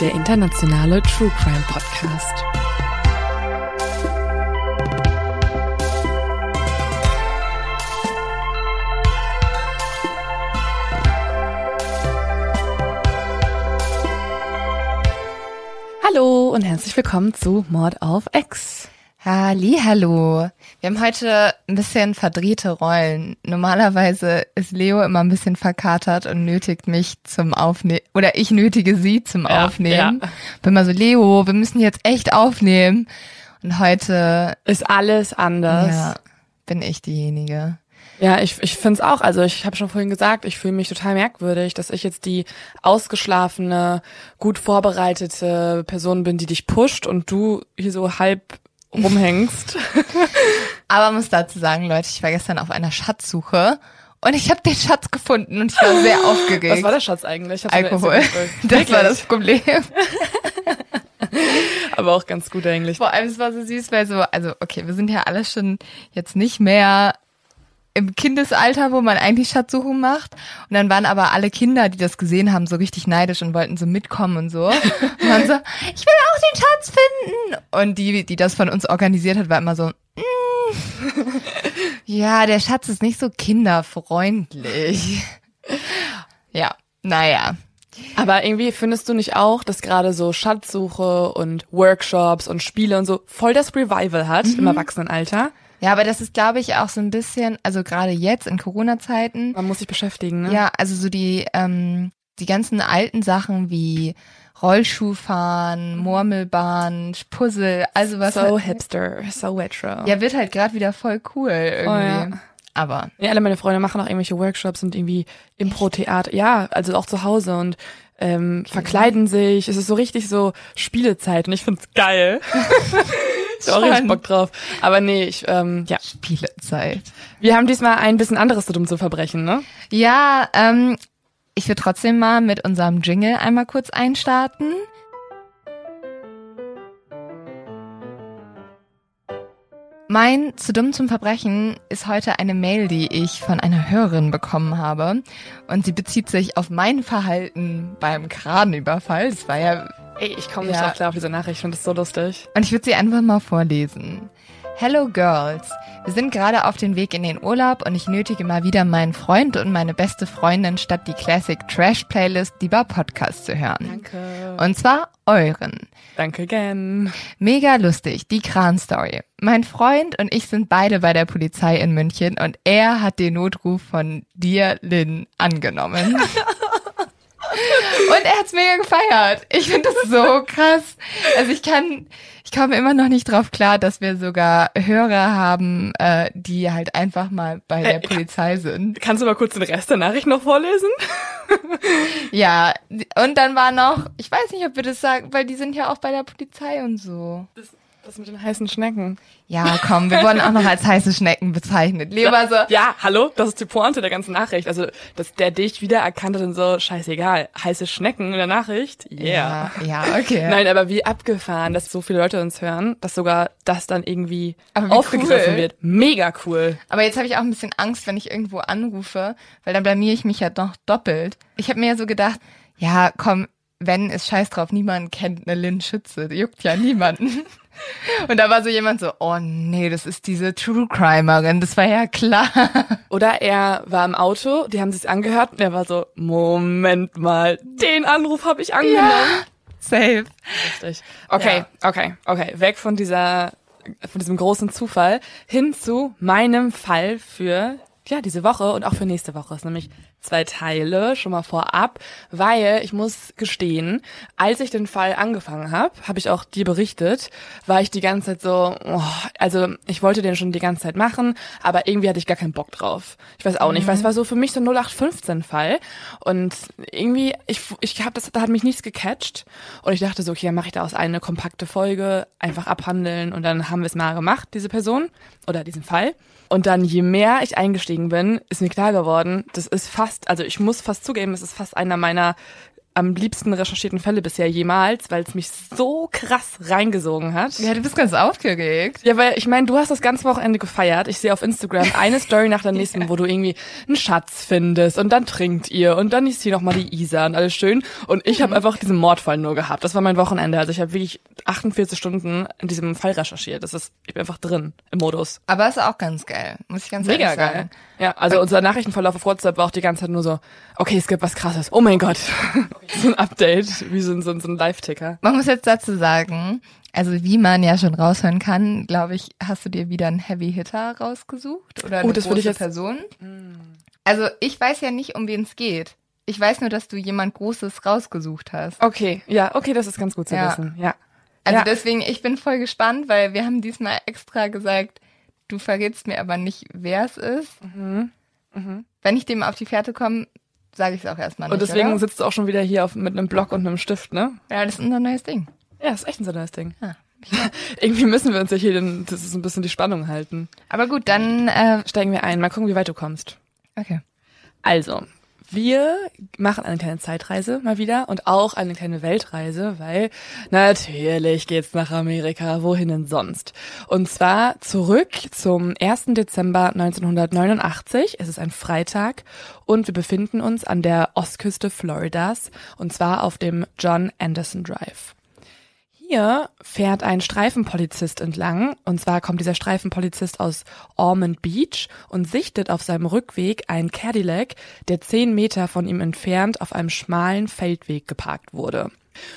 Der internationale True Crime Podcast. Hallo und herzlich willkommen zu Mord auf X. Hallo. Wir haben heute ein bisschen verdrehte Rollen. Normalerweise ist Leo immer ein bisschen verkatert und nötigt mich zum Aufnehmen. Oder ich nötige sie zum Ja, Aufnehmen. ja. Bin mal so, Leo, wir müssen jetzt echt aufnehmen. Und heute, Ist alles anders. ja, bin ich diejenige. Ja, ich, ich finde es auch. Also ich habe schon vorhin gesagt, ich fühle mich total merkwürdig, dass ich jetzt die ausgeschlafene, gut vorbereitete Person bin, die dich pusht und du hier so halb rumhängst. Aber muss dazu sagen, Leute, ich war gestern auf einer Schatzsuche und ich habe den Schatz gefunden und ich war sehr aufgeregt. Was war der Schatz eigentlich? Alkohol. Das war das? Problem. Aber auch ganz gut eigentlich. Vor allem, es war so süß, weil so, also okay, wir sind ja alle schon jetzt nicht mehr im Kindesalter, wo man eigentlich Schatzsuchen macht. Und dann waren aber alle Kinder, die das gesehen haben, so richtig neidisch und wollten so mitkommen und so. Und waren so, ich will auch den Schatz finden. Und die, die das von uns organisiert hat, war immer so, mm, ja, der Schatz ist nicht so kinderfreundlich. Ja, naja. Aber irgendwie findest du nicht auch, dass gerade so Schatzsuche und Workshops und Spiele und so voll das Revival hat im Erwachsenenalter? Ja, aber das ist, glaube ich, auch so ein bisschen, also gerade jetzt in Corona-Zeiten, Man muss sich beschäftigen, ne? Ja, also so die, ähm, die ganzen alten Sachen wie Rollschuhfahren, Murmelbahn, Puzzle, also was So halt, hipster, so retro. ja, wird halt gerade wieder voll cool irgendwie. ja. Aber Ja, alle meine Freunde machen auch irgendwelche Workshops und irgendwie Impro-Theater. Ja, also auch zu Hause und ähm, verkleiden sich. Es ist so richtig so Spielezeit und ich find's geil. ich hab auch richtig. Bock drauf. Aber nee, ich, ähm, ja. Spielezeit. Wir haben diesmal ein bisschen anderes zu dumm zu verbrechen, ne? Ja, ähm, ich würde trotzdem mal mit unserem Jingle einmal kurz einstarten. Mein zu dumm zum Verbrechen ist heute eine Mail, die ich von einer Hörerin bekommen habe. Und sie bezieht sich auf mein Verhalten beim Kranüberfall. Das war ja Ey, ich komme nicht Ja. drauf klar auf diese Nachricht. Ich finde das so lustig. und ich würde sie einfach mal vorlesen. Hello Girls. Wir sind gerade auf dem Weg in den Urlaub und ich nötige mal wieder meinen Freund und meine beste Freundin statt die Classic Trash Playlist lieber Podcast zu hören. Danke. Und zwar euren. Danke again. Mega lustig, die Kran-Story. Mein Freund und ich sind beide bei der Polizei in München und er hat den Notruf von dir, Lynn, angenommen. Und er hat's mega gefeiert. Ich finde das so krass. Also ich kann, ich komme immer noch nicht drauf klar, dass wir sogar Hörer haben, äh, die halt einfach mal bei der Äh, Polizei sind. Kannst du mal kurz den Rest der Nachricht noch vorlesen? Ja, und dann war noch, ich weiß nicht, ob wir das sagen, weil die sind ja auch bei der Polizei und so. Das, das mit den heißen Schnecken. Ja, komm, wir wurden auch noch als heiße Schnecken bezeichnet. Lieber so, Ja, hallo, das ist die Pointe der ganzen Nachricht. Also, dass der dich wiedererkannt hat und so, scheißegal, heiße Schnecken in der Nachricht, yeah. ja, ja, okay. Nein, aber wie abgefahren, dass so viele Leute uns hören, dass sogar das dann irgendwie aufgegriffen cool. wird. Mega cool. Aber jetzt habe ich auch ein bisschen Angst, wenn ich irgendwo anrufe, weil dann blamier ich mich ja doch doppelt. Ich habe mir ja so gedacht, ja, komm, wenn ist scheiß drauf, niemand kennt eine Lynn Schütze, die juckt ja niemanden. Und da war so jemand so, oh nee, das ist diese True Crimerin, das war ja klar. Oder er war im Auto, die haben sich's angehört und er war so, Moment mal, den Anruf habe ich angenommen. Ja, safe. Richtig. Okay, okay, okay. Weg von dieser, von diesem großen Zufall hin zu meinem Fall für ja, diese Woche und auch für nächste Woche. ist nämlich zwei Teile schon mal vorab, weil ich muss gestehen, als ich den Fall angefangen habe, habe ich auch dir berichtet, war ich die ganze Zeit so, oh, also ich wollte den schon die ganze Zeit machen, aber irgendwie hatte ich gar keinen Bock drauf. Ich weiß auch nicht, weil es war so für mich so ein 0815 Fall und irgendwie ich ich habe das da hat mich nichts gecatcht und ich dachte so, okay, dann mache ich daraus eine kompakte Folge, einfach abhandeln und dann haben wir es mal gemacht, diese Person oder diesen Fall. Und dann, je mehr ich eingestiegen bin, ist mir klar geworden, das ist fast, also ich muss fast zugeben, es ist fast einer meiner am liebsten recherchierten Fälle bisher jemals, weil es mich so krass reingesogen hat. Ja, du bist ganz aufgeregt. Ja, weil ich meine, du hast das ganze Wochenende gefeiert. Ich sehe auf Instagram eine Story nach der nächsten, wo du irgendwie einen Schatz findest und dann trinkt ihr und dann ist hier nochmal die Isa und alles schön. Und ich habe mhm. einfach diesen Mordfall nur gehabt. Das war mein Wochenende. Also ich habe wirklich 48 Stunden in diesem Fall recherchiert. Das ist, ich bin einfach drin im Modus. Aber ist auch ganz geil, muss ich ganz Mega ehrlich sagen. geil. Ja, also unser Nachrichtenverlauf auf WhatsApp war auch die ganze Zeit nur so, okay, es gibt was krasses. Oh mein Gott. so ein Update, wie so ein, so ein, Live-Ticker. Man muss jetzt dazu sagen, also wie man ja schon raushören kann, glaube ich, hast du dir wieder einen Heavy Hitter rausgesucht oder eine oh, das große ich jetzt Person? Also ich weiß ja nicht, um wen es geht. Ich weiß nur, dass du jemand Großes rausgesucht hast. Okay, ja, okay, das ist ganz gut zu Ja. wissen. Ja. Also Ja. deswegen, ich bin voll gespannt, weil wir haben diesmal extra gesagt, du verrätst mir aber nicht, wer es ist. Mhm. Wenn ich dem auf die Fährte komme, sage ich es auch erstmal nicht. Und deswegen oder? sitzt du auch schon wieder hier auf, mit einem Block und einem Stift, ne? Ja, das ist unser neues Ding. Ja, ist echt ein so neues Ding. Ja. Irgendwie müssen wir uns ja hier den, das ist ein bisschen die Spannung halten. Aber gut, dann, äh, Steigen wir ein, mal gucken, wie weit du kommst. okay. Also, wir machen eine kleine Zeitreise mal wieder und auch eine kleine Weltreise, weil natürlich geht's nach Amerika, wohin denn sonst? Und zwar zurück zum 1. Dezember 1989. Es ist ein Freitag und wir befinden uns an der Ostküste Floridas und zwar auf dem John Anderson Drive. Hier fährt ein Streifenpolizist entlang, und zwar kommt dieser Streifenpolizist aus Ormond Beach und sichtet auf seinem Rückweg einen Cadillac, der zehn Meter von ihm entfernt auf einem schmalen Feldweg geparkt wurde.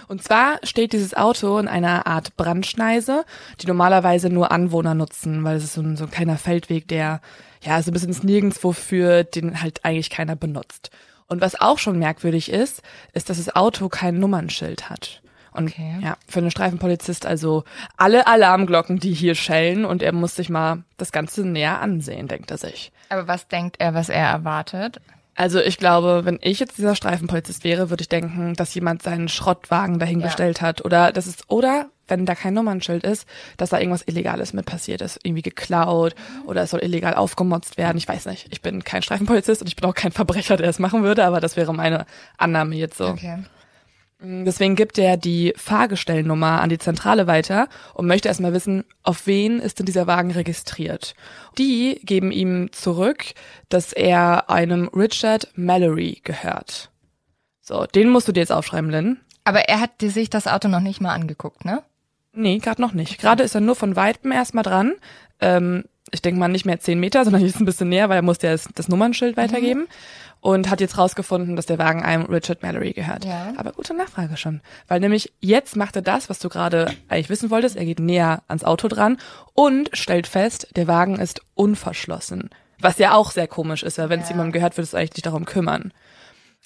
Und zwar steht dieses Auto in einer Art Brandschneise, die normalerweise nur Anwohner nutzen, weil es ist so ein, so ein kleiner Feldweg, der ja so ein bisschen ins Nirgendwo führt, den halt eigentlich keiner benutzt. Und was auch schon merkwürdig ist, ist, dass das Auto kein Nummernschild hat. Und Okay. ja, für einen Streifenpolizist also alle Alarmglocken, die hier schellen und er muss sich mal das Ganze näher ansehen, denkt er sich. Aber was denkt er, was er erwartet? Also ich glaube, wenn ich jetzt dieser Streifenpolizist wäre, würde ich denken, dass jemand seinen Schrottwagen dahingestellt hat oder das ist oder wenn da kein Nummernschild ist, dass da irgendwas Illegales mit passiert ist, irgendwie geklaut oder es soll illegal aufgemotzt werden. Ich weiß nicht. Ich bin kein Streifenpolizist und ich bin auch kein Verbrecher, der es machen würde, aber das wäre meine Annahme jetzt so. Okay. Deswegen gibt er die Fahrgestellnummer an die Zentrale weiter und möchte erstmal wissen, auf wen ist denn dieser Wagen registriert. Die geben ihm zurück, dass er einem Richard Mallory gehört. So, den musst du dir jetzt aufschreiben, Lynn. Aber er hat dir sich das Auto noch nicht mal angeguckt, ne? Nee, gerade noch nicht. Gerade ist er nur von weitem erstmal dran. Ähm, ich denke mal nicht mehr zehn Meter, sondern jetzt ein bisschen näher, weil er musste ja das, das Nummernschild weitergeben. Und hat jetzt rausgefunden, dass der Wagen einem Richard Mallory gehört. Ja. Aber gute Nachfrage schon. Weil nämlich jetzt macht er das, was du gerade eigentlich wissen wolltest. Er geht näher ans Auto dran und stellt fest, der Wagen ist unverschlossen. Was ja auch sehr komisch ist, weil wenn es Ja. jemandem gehört, würde es eigentlich nicht darum kümmern.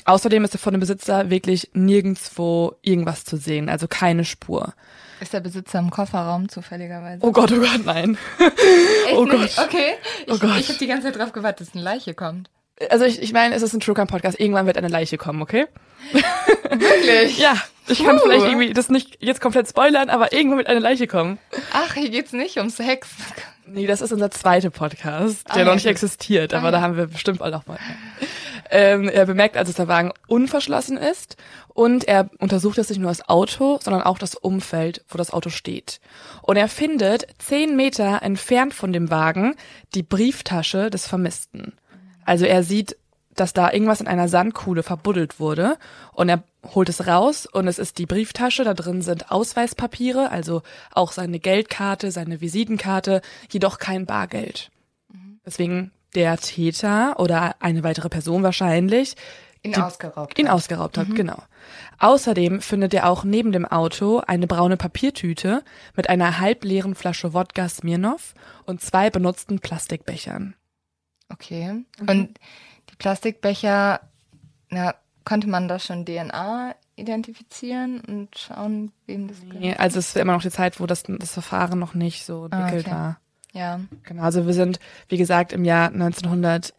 Außerdem ist von dem Besitzer wirklich nirgendwo irgendwas zu sehen, also keine Spur. Ist der Besitzer im Kofferraum zufälligerweise? Oh Gott, oh Gott, nein. Echt oh nicht? Gott. Okay. Ich, Oh Gott. ich habe die ganze Zeit drauf gewartet, dass eine Leiche kommt. Also ich, ich meine, es ist ein True Crime Podcast. Irgendwann wird eine Leiche kommen, okay? Wirklich? Ja, ich kann Puh. vielleicht irgendwie das nicht jetzt komplett spoilern, aber irgendwann wird eine Leiche kommen. Ach, hier geht's nicht ums Hex. Nee, das ist unser zweiter Podcast, der Ah, noch nicht existiert, aber Ah, da ja. haben wir bestimmt auch noch mal. Ähm, er bemerkt also, dass der Wagen unverschlossen ist und er untersucht jetzt nicht nur das Auto, sondern auch das Umfeld, wo das Auto steht. Und er findet zehn Meter entfernt von dem Wagen die Brieftasche des Vermissten. Also er sieht dass da irgendwas in einer Sandkuhle verbuddelt wurde und er holt es raus und es ist die Brieftasche, da drin sind Ausweispapiere, also auch seine Geldkarte, seine Visitenkarte, jedoch kein Bargeld. Deswegen der Täter oder eine weitere Person wahrscheinlich Ihn die- ausgeraubt. ihn hat. ausgeraubt hat, genau. Außerdem findet er auch neben dem Auto eine braune Papiertüte mit einer halbleeren Flasche Wodka Smirnoff und zwei benutzten Plastikbechern. Okay. Mhm. Und die Plastikbecher, na, konnte man da schon DNA identifizieren und schauen, wem das Nee, gehört? Also es ist immer noch die Zeit, wo das, das Verfahren noch nicht so Ah, entwickelt okay. war. Ja. Genau, also wir sind, wie gesagt, im Jahr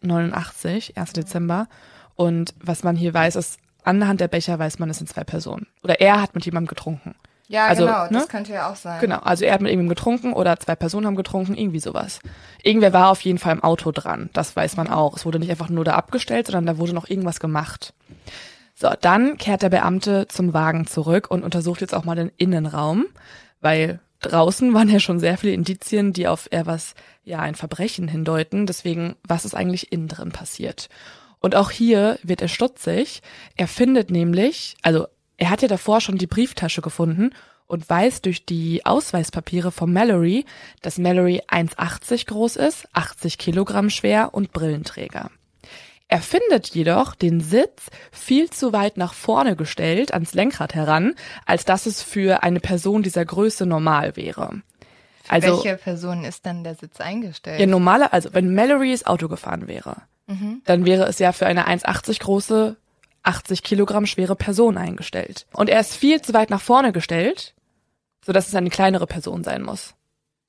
1989, 1. Dezember. Und was man hier weiß, ist, anhand der Becher weiß man, es sind zwei Personen. Oder er hat mit jemandem getrunken. Ja, Also, genau, ne? das könnte ja auch sein. Genau, also er hat mit irgendjemandem getrunken oder zwei Personen haben getrunken, irgendwie sowas. Irgendwer war auf jeden Fall im Auto dran, das weiß man auch. Es wurde nicht einfach nur da abgestellt, sondern da wurde noch irgendwas gemacht. So, dann kehrt der Beamte zum Wagen zurück und untersucht jetzt auch mal den Innenraum, weil draußen waren ja schon sehr viele Indizien, die auf eher was, ja, ein Verbrechen hindeuten. Deswegen, was ist eigentlich innen drin passiert? Und auch hier wird er stutzig. Er findet nämlich, also er hat ja davor schon die Brieftasche gefunden und weiß durch die Ausweispapiere von Mallory, dass Mallory 1,80 groß ist, 80 Kilogramm schwer und Brillenträger. Er findet jedoch den Sitz viel zu weit nach vorne gestellt, ans Lenkrad heran, als dass es für eine Person dieser Größe normal wäre. Also Welche Person ist dann der Sitz eingestellt? ja, normale, also wenn Mallory das Auto gefahren wäre, dann wäre es ja für eine 1,80 große, 80 Kilogramm schwere Person eingestellt. Und er ist viel zu weit nach vorne gestellt, sodass es eine kleinere Person sein muss,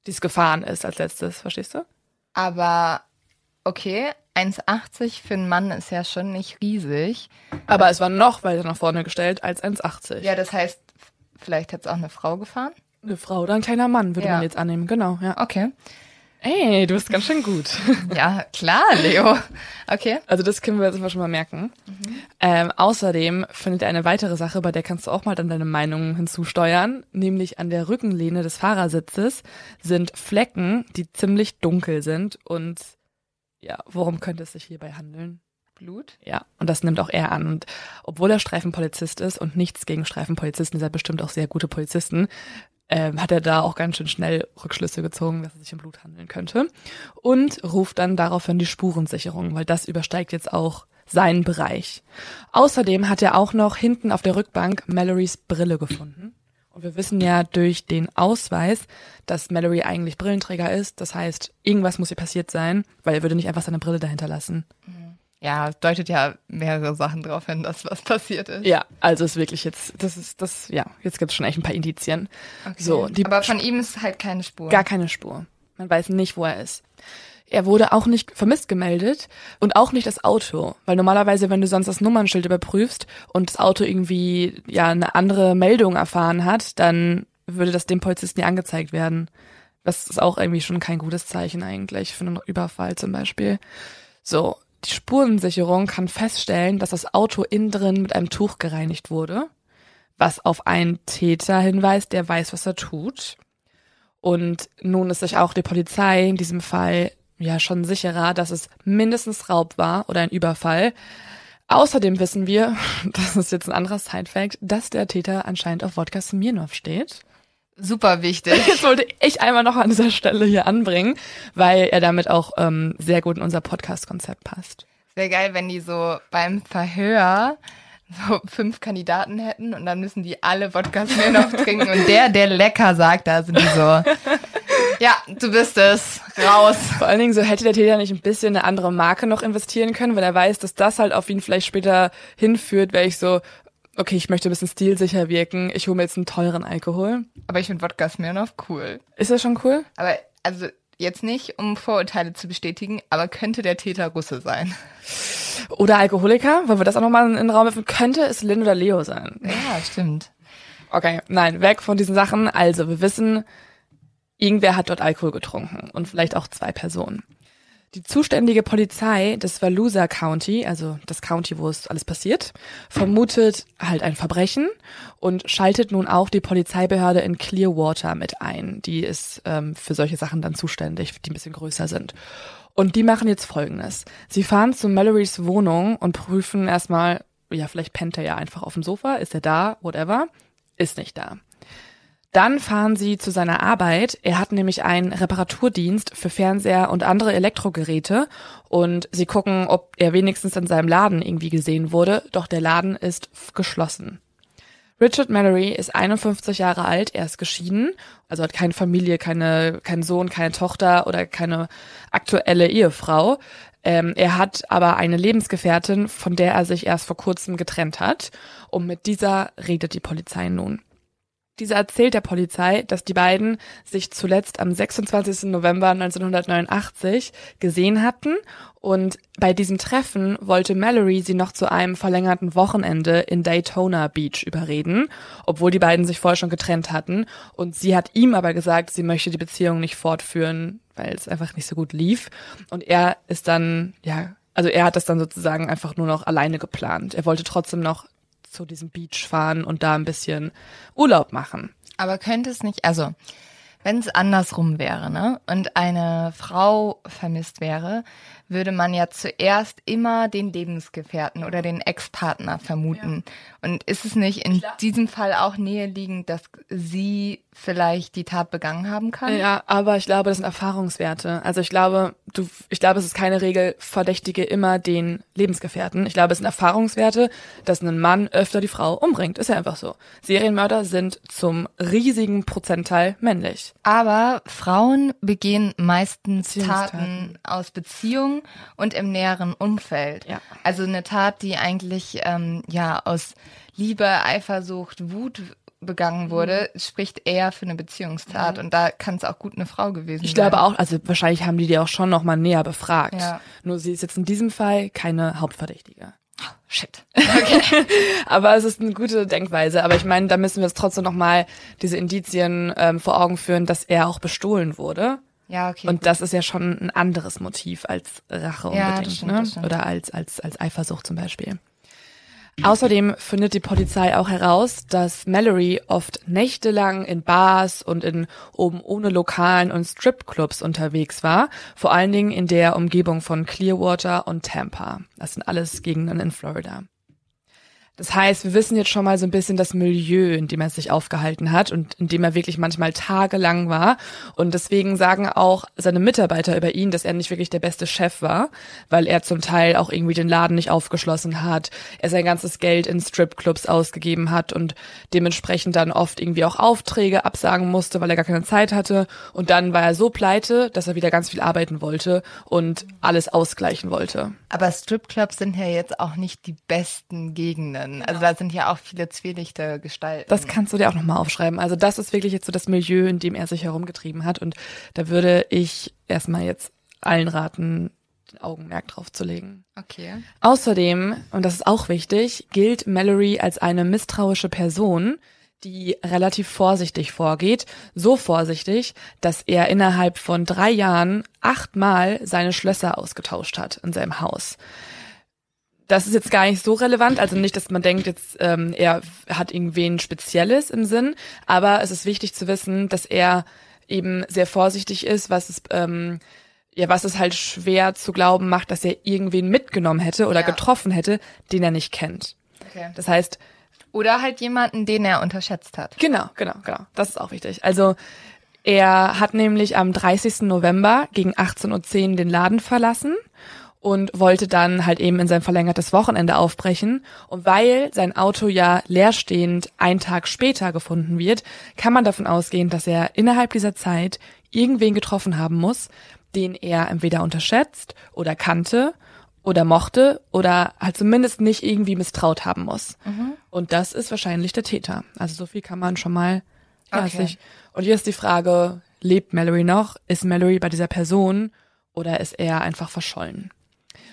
die es gefahren ist als letztes, verstehst du? Aber okay, 1,80 für einen Mann ist ja schon nicht riesig. Aber es war noch weiter nach vorne gestellt als 1,80. Ja, das heißt, vielleicht hätte es auch eine Frau gefahren? Eine Frau oder ein kleiner Mann, würde Ja. man jetzt annehmen, genau, ja. Okay. Ey, du bist ganz schön gut. Ja, klar, Leo. Okay. Also das können wir jetzt schon mal merken. Ähm, außerdem findet er eine weitere Sache, bei der kannst du auch mal dann deine Meinung hinzusteuern, nämlich an der Rückenlehne des Fahrersitzes sind Flecken, die ziemlich dunkel sind und ja, worum könnte es sich hierbei handeln? Blut? Ja, und das nimmt auch er an. Und obwohl er Streifenpolizist ist und nichts gegen Streifenpolizisten, ihr seid bestimmt auch sehr gute Polizisten, ähm, hat er da auch ganz schön schnell Rückschlüsse gezogen, dass es sich um Blut handeln könnte. Und ruft dann daraufhin die Spurensicherung, weil das übersteigt jetzt auch seinen Bereich. Außerdem hat er auch noch hinten auf der Rückbank Mallorys Brille gefunden. Und wir wissen ja durch den Ausweis, dass Mallory eigentlich Brillenträger ist. Das heißt, irgendwas muss ihr passiert sein, weil er würde nicht einfach seine Brille dahinter lassen. Ja, es deutet ja mehrere Sachen drauf hin, dass was passiert ist. Ja, also ist wirklich jetzt, das ist, das, ja, jetzt gibt's schon echt ein paar Indizien. Okay. So, die Aber von ihm ist halt keine Spur. gar keine Spur. Man weiß nicht, wo er ist. Er wurde auch nicht vermisst gemeldet und auch nicht das Auto, weil normalerweise, wenn du sonst das Nummernschild überprüfst und das Auto irgendwie ja eine andere Meldung erfahren hat, dann würde das dem Polizisten ja angezeigt werden. Das ist auch irgendwie schon kein gutes Zeichen eigentlich für einen Überfall zum Beispiel. So, die Spurensicherung kann feststellen, dass das Auto innen drin mit einem Tuch gereinigt wurde, was auf einen Täter hinweist, der weiß, was er tut. Und nun ist sich auch die Polizei in diesem Fall ja schon sicherer, dass es mindestens Raub war oder ein Überfall. Außerdem wissen wir, das ist jetzt ein anderer Sidefact, dass der Täter anscheinend auf Wodka Smirnoff steht. Super wichtig. Das wollte ich einmal noch an dieser Stelle hier anbringen, weil er damit auch ähm, sehr gut in unser Podcast-Konzept passt. Wäre geil, wenn die so beim Verhör so fünf Kandidaten hätten und dann müssen die alle Wodka Smirnoff trinken und der, der lecker sagt, da sind die so, ja, du bist es, raus. Vor allen Dingen so hätte der Täter nicht ein bisschen eine andere Marke noch investieren können, weil er weiß, dass das halt auf ihn vielleicht später hinführt, wäre ich so, okay, ich möchte ein bisschen stilsicher wirken, ich hole mir jetzt einen teuren Alkohol. Aber ich finde Wodka Smirnoff cool. Ist das schon cool? Aber, also, jetzt nicht, um Vorurteile zu bestätigen, aber könnte der Täter Russe sein? Oder Alkoholiker, weil wir das auch nochmal in den Raum werfen, könnte es Lynn oder Leo sein. Ja, stimmt. Okay, nein, weg von diesen Sachen. Also, wir wissen, irgendwer hat dort Alkohol getrunken und vielleicht auch zwei Personen. Die zuständige Polizei des Volusia County, also das County, wo es alles passiert, vermutet halt ein Verbrechen und schaltet nun auch die Polizeibehörde in Clearwater mit ein. Die ist ähm, für solche Sachen dann zuständig, die ein bisschen größer sind. Und die machen jetzt Folgendes. Sie fahren zu Mallorys Wohnung und prüfen erstmal, ja, vielleicht pennt er ja einfach auf dem Sofa, ist er da, whatever, ist nicht da. Dann fahren sie zu seiner Arbeit. Er hat nämlich einen Reparaturdienst für Fernseher und andere Elektrogeräte und sie gucken, ob er wenigstens in seinem Laden irgendwie gesehen wurde, doch der Laden ist geschlossen. Richard Mallory ist 51 Jahre alt, er ist geschieden, also hat keine Familie, keine, keinen Sohn, keine Tochter oder keine aktuelle Ehefrau. Ähm, er hat aber eine Lebensgefährtin, von der er sich erst vor kurzem getrennt hat. Und mit dieser redet die Polizei nun. Dieser erzählt der Polizei, dass die beiden sich zuletzt am 26. November 1989 gesehen hatten und bei diesem Treffen wollte Mallory sie noch zu einem verlängerten Wochenende in Daytona Beach überreden, obwohl die beiden sich vorher schon getrennt hatten und sie hat ihm aber gesagt, sie möchte die Beziehung nicht fortführen, weil es einfach nicht so gut lief und er ist dann, ja, also er hat das dann sozusagen einfach nur noch alleine geplant. Er wollte trotzdem noch zu diesem Beach fahren und da ein bisschen Urlaub machen. Aber könnte es nicht, also wenn es andersrum wäre, ne? Und eine Frau vermisst wäre, würde man ja zuerst immer den Lebensgefährten oder den Ex-Partner vermuten. Ja. Und ist es nicht in Klar. diesem Fall auch naheliegend, dass sie vielleicht die Tat begangen haben kann? Ja, aber ich glaube, das sind Erfahrungswerte. Also ich glaube, du, ich glaube, es ist keine Regel, verdächtige immer den Lebensgefährten. Ich glaube, es sind Erfahrungswerte, dass ein Mann öfter die Frau umbringt. Ist ja einfach so. Serienmörder sind zum riesigen Prozentteil männlich. Aber Frauen begehen meistens Taten aus Beziehungen und im näheren Umfeld. Ja. Also eine Tat, die eigentlich ähm, ja aus Liebe, Eifersucht, Wut begangen wurde, mhm. spricht eher für eine Beziehungstat mhm. und da kann es auch gut eine Frau gewesen ich sein. Ich glaube auch, also wahrscheinlich haben die die auch schon noch mal näher befragt. Ja. Nur sie ist jetzt in diesem Fall keine Hauptverdächtige. Oh, shit. Okay. aber es ist eine gute Denkweise. Aber ich meine, da müssen wir jetzt trotzdem noch mal diese Indizien ähm, vor Augen führen, dass er auch bestohlen wurde. Ja, okay. Und gut. das ist ja schon ein anderes Motiv als Rache unbedingt, ja, stimmt, ne? Oder als, als, als Eifersucht zum Beispiel. Außerdem findet die Polizei auch heraus, dass Mallory oft nächtelang in Bars und in oben ohne Lokalen und Stripclubs unterwegs war, vor allen Dingen in der Umgebung von Clearwater und Tampa. Das sind alles Gegenden in Florida. Das heißt, wir wissen jetzt schon mal so ein bisschen das Milieu, in dem er sich aufgehalten hat und in dem er wirklich manchmal tagelang war. Und deswegen sagen auch seine Mitarbeiter über ihn, dass er nicht wirklich der beste Chef war, weil er zum Teil auch irgendwie den Laden nicht aufgeschlossen hat, er sein ganzes Geld in Stripclubs ausgegeben hat und dementsprechend dann oft irgendwie auch Aufträge absagen musste, weil er gar keine Zeit hatte. Und dann war er so pleite, dass er wieder ganz viel arbeiten wollte und alles ausgleichen wollte. Aber Stripclubs sind ja jetzt auch nicht die besten Gegenden können. Also da sind ja auch viele zwielichte Gestalten. Das kannst du dir auch nochmal aufschreiben. Also das ist wirklich jetzt so das Milieu, in dem er sich herumgetrieben hat. Und da würde ich erstmal jetzt allen raten, den Augenmerk drauf zu legen. Okay. Außerdem, und das ist auch wichtig, gilt Mallory als eine misstrauische Person, die relativ vorsichtig vorgeht. So vorsichtig, dass er innerhalb von drei Jahren achtmal seine Schlösser ausgetauscht hat in seinem Haus das ist jetzt gar nicht so relevant. Also nicht, dass man denkt, jetzt ähm, er hat irgendwen Spezielles im Sinn, aber es ist wichtig zu wissen, dass er eben sehr vorsichtig ist, was es ähm, ja, was es halt schwer zu glauben macht, dass er irgendwen mitgenommen hätte oder ja. getroffen hätte, den er nicht kennt. Okay. Das heißt, oder halt jemanden, den er unterschätzt hat. Genau, genau, genau. Das ist auch wichtig. Also er hat nämlich am 30. November gegen 18.10 Uhr den Laden verlassen und wollte dann halt eben in sein verlängertes Wochenende aufbrechen. Und weil sein Auto ja leerstehend einen Tag später gefunden wird, kann man davon ausgehen, dass er innerhalb dieser Zeit irgendwen getroffen haben muss, den er entweder unterschätzt oder kannte oder mochte oder halt zumindest nicht irgendwie misstraut haben muss. Mhm. Und das ist wahrscheinlich der Täter. Also so viel kann man schon mal ja, okay. sich. Und hier ist die Frage, lebt Mallory noch? Ist Mallory bei dieser Person oder ist er einfach verschollen?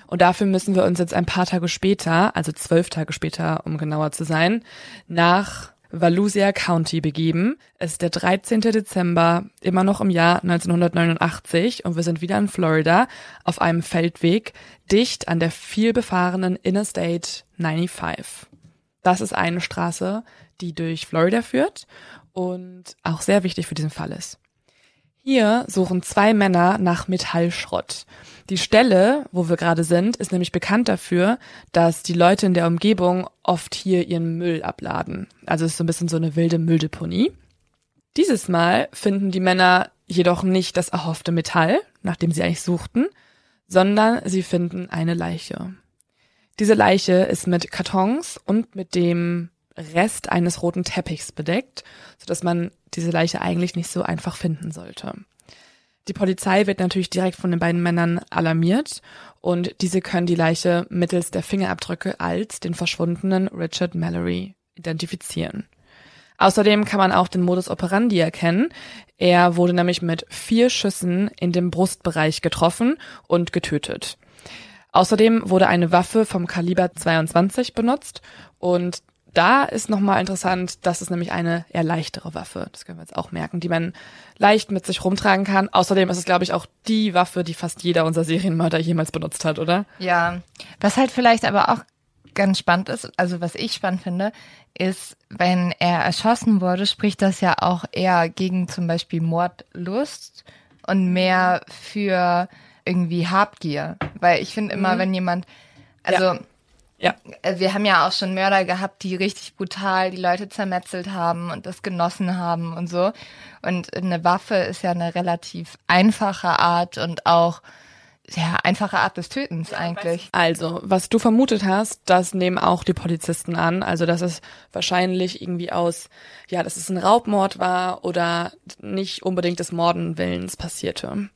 Und dafür müssen wir uns jetzt ein paar Tage später, also zwölf Tage später, um genauer zu sein, nach Volusia County begeben. Es ist der 13. Dezember, immer noch im Jahr 1989 und wir sind wieder in Florida auf einem Feldweg dicht an der vielbefahrenen Interstate 95. Das ist eine Straße, die durch Florida führt und auch sehr wichtig für diesen Fall ist. Hier suchen zwei Männer nach Metallschrott. Die Stelle, wo wir gerade sind, ist nämlich bekannt dafür, dass die Leute in der Umgebung oft hier ihren Müll abladen. Also es ist so ein bisschen so eine wilde Mülldeponie. Dieses Mal finden die Männer jedoch nicht das erhoffte Metall, nach dem sie eigentlich suchten, sondern sie finden eine Leiche. Diese Leiche ist mit Kartons und mit dem Rest eines roten Teppichs bedeckt, sodass man diese Leiche eigentlich nicht so einfach finden sollte. Die Polizei wird natürlich direkt von den beiden Männern alarmiert und diese können die Leiche mittels der Fingerabdrücke als den verschwundenen Richard Mallory identifizieren. Außerdem kann man auch den Modus operandi erkennen. Er wurde nämlich mit vier Schüssen in dem Brustbereich getroffen und getötet. Außerdem wurde eine Waffe vom Kaliber 22 benutzt und da ist nochmal interessant, das ist nämlich eine eher leichtere Waffe. Das können wir jetzt auch merken, die man leicht mit sich rumtragen kann. Außerdem ist es, glaube ich, auch die Waffe, die fast jeder unserer Serienmörder jemals benutzt hat, oder? Ja. Was halt vielleicht aber auch ganz spannend ist, also was ich spannend finde, ist, wenn er erschossen wurde, spricht das ja auch eher gegen zum Beispiel Mordlust und mehr für irgendwie Habgier. Weil ich finde immer, mhm. wenn jemand, also ja. Ja. Äh, wir haben ja auch schon Mörder gehabt, die richtig brutal die Leute zermetzelt haben und das genossen haben und so. Und eine Waffe ist ja eine relativ einfache Art und auch ja, einfache Art des Tötens eigentlich. Also, was du vermutet hast, das nehmen auch die Polizisten an. Also, dass es wahrscheinlich irgendwie aus, ja, dass es ein Raubmord war oder nicht unbedingt des Mordenwillens passierte.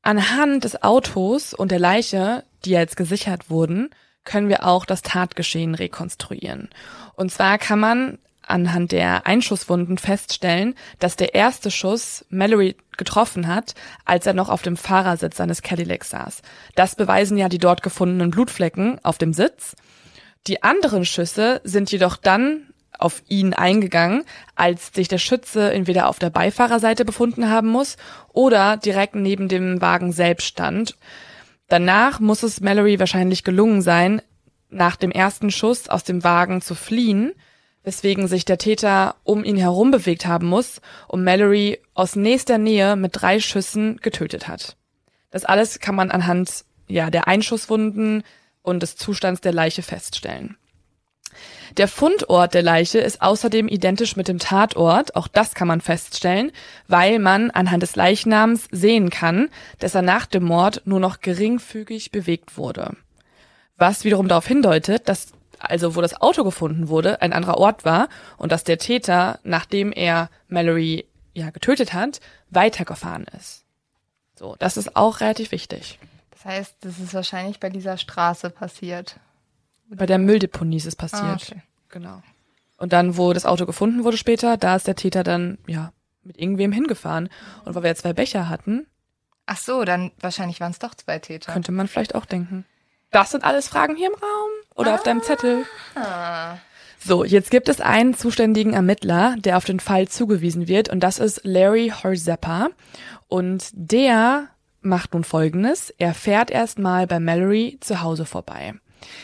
Anhand des Autos und der Leiche, die jetzt gesichert wurden, können wir auch das Tatgeschehen rekonstruieren. Und zwar kann man anhand der Einschusswunden feststellen, dass der erste Schuss Mallory getroffen hat, als er noch auf dem Fahrersitz seines Cadillacs saß. Das beweisen ja die dort gefundenen Blutflecken auf dem Sitz. Die anderen Schüsse sind jedoch dann auf ihn eingegangen, als sich der Schütze entweder auf der Beifahrerseite befunden haben muss oder direkt neben dem Wagen selbst stand. Danach muss es Mallory wahrscheinlich gelungen sein, nach dem ersten Schuss aus dem Wagen zu fliehen, weswegen sich der Täter um ihn herum bewegt haben muss und Mallory aus nächster Nähe mit drei Schüssen getötet hat. Das alles kann man anhand ja, der Einschusswunden und des Zustands der Leiche feststellen. Der Fundort der Leiche ist außerdem identisch mit dem Tatort, auch das kann man feststellen, weil man anhand des Leichnams sehen kann, dass er nach dem Mord nur noch geringfügig bewegt wurde. Was wiederum darauf hindeutet, dass also wo das Auto gefunden wurde, ein anderer Ort war und dass der Täter, nachdem er Mallory ja getötet hat, weitergefahren ist. So, das ist auch relativ wichtig. Das heißt, das ist wahrscheinlich bei dieser Straße passiert. Bei der Mülldeponie ist es passiert. Ah, okay. Genau. Und dann, wo das Auto gefunden wurde später, da ist der Täter dann, ja, mit irgendwem hingefahren. Und weil wir ja zwei Becher hatten. Ach so, dann wahrscheinlich waren es doch zwei Täter. Könnte man vielleicht auch denken. Das sind alles Fragen hier im Raum oder ah. auf deinem Zettel. Ah. So, jetzt gibt es einen zuständigen Ermittler, der auf den Fall zugewiesen wird, und das ist Larry Horzeppa. Und der macht nun Folgendes. Er fährt erstmal bei Mallory zu Hause vorbei.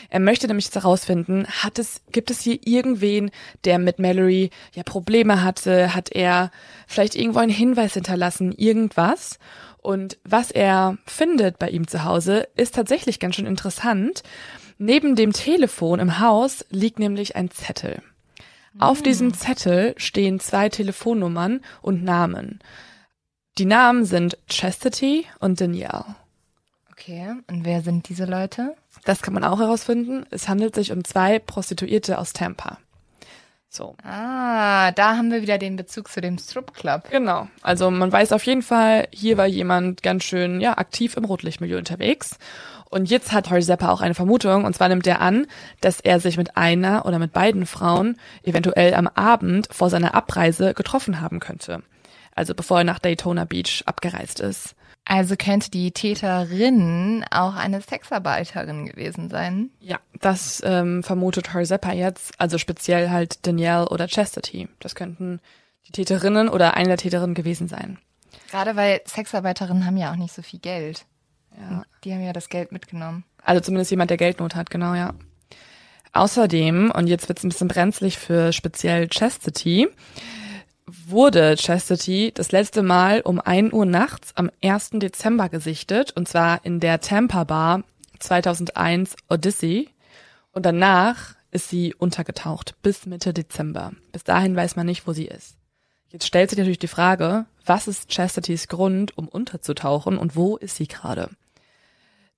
Er möchte nämlich jetzt herausfinden, hat es, gibt es hier irgendwen, der mit Mallory ja Probleme hatte? Hat er vielleicht irgendwo einen Hinweis hinterlassen? Irgendwas? Und was er findet bei ihm zu Hause, ist tatsächlich ganz schön interessant. Neben dem Telefon im Haus liegt nämlich ein Zettel. Auf hm. diesem Zettel stehen zwei Telefonnummern und Namen. Die Namen sind Chastity und Danielle. Okay, und wer sind diese Leute? Das kann man auch herausfinden. Es handelt sich um zwei Prostituierte aus Tampa. So. Ah, da haben wir wieder den Bezug zu dem Strip Club. Genau. Also man weiß auf jeden Fall, hier war jemand ganz schön ja aktiv im Rotlichtmilieu unterwegs. Und jetzt hat Horzeppa auch eine Vermutung, und zwar nimmt er an, dass er sich mit einer oder mit beiden Frauen eventuell am Abend vor seiner Abreise getroffen haben könnte. Also bevor er nach Daytona Beach abgereist ist. Also könnte die Täterin auch eine Sexarbeiterin gewesen sein? Ja, das ähm, vermutet Harzeppa jetzt, also speziell halt Danielle oder Chastity. Das könnten die Täterinnen oder eine der Täterinnen gewesen sein. Gerade weil Sexarbeiterinnen haben ja auch nicht so viel Geld. Ja. Die haben ja das Geld mitgenommen. Also zumindest jemand, der Geldnot hat, genau, ja. Außerdem, und jetzt wird's ein bisschen brenzlig für speziell Chastity, wurde Chastity das letzte Mal um 1 Uhr nachts am 1. Dezember gesichtet, und zwar in der Tampa Bar 2001 Odyssey. Und danach ist sie untergetaucht bis Mitte Dezember. Bis dahin weiß man nicht, wo sie ist. Jetzt stellt sich natürlich die Frage, was ist Chastitys Grund, um unterzutauchen und wo ist sie gerade?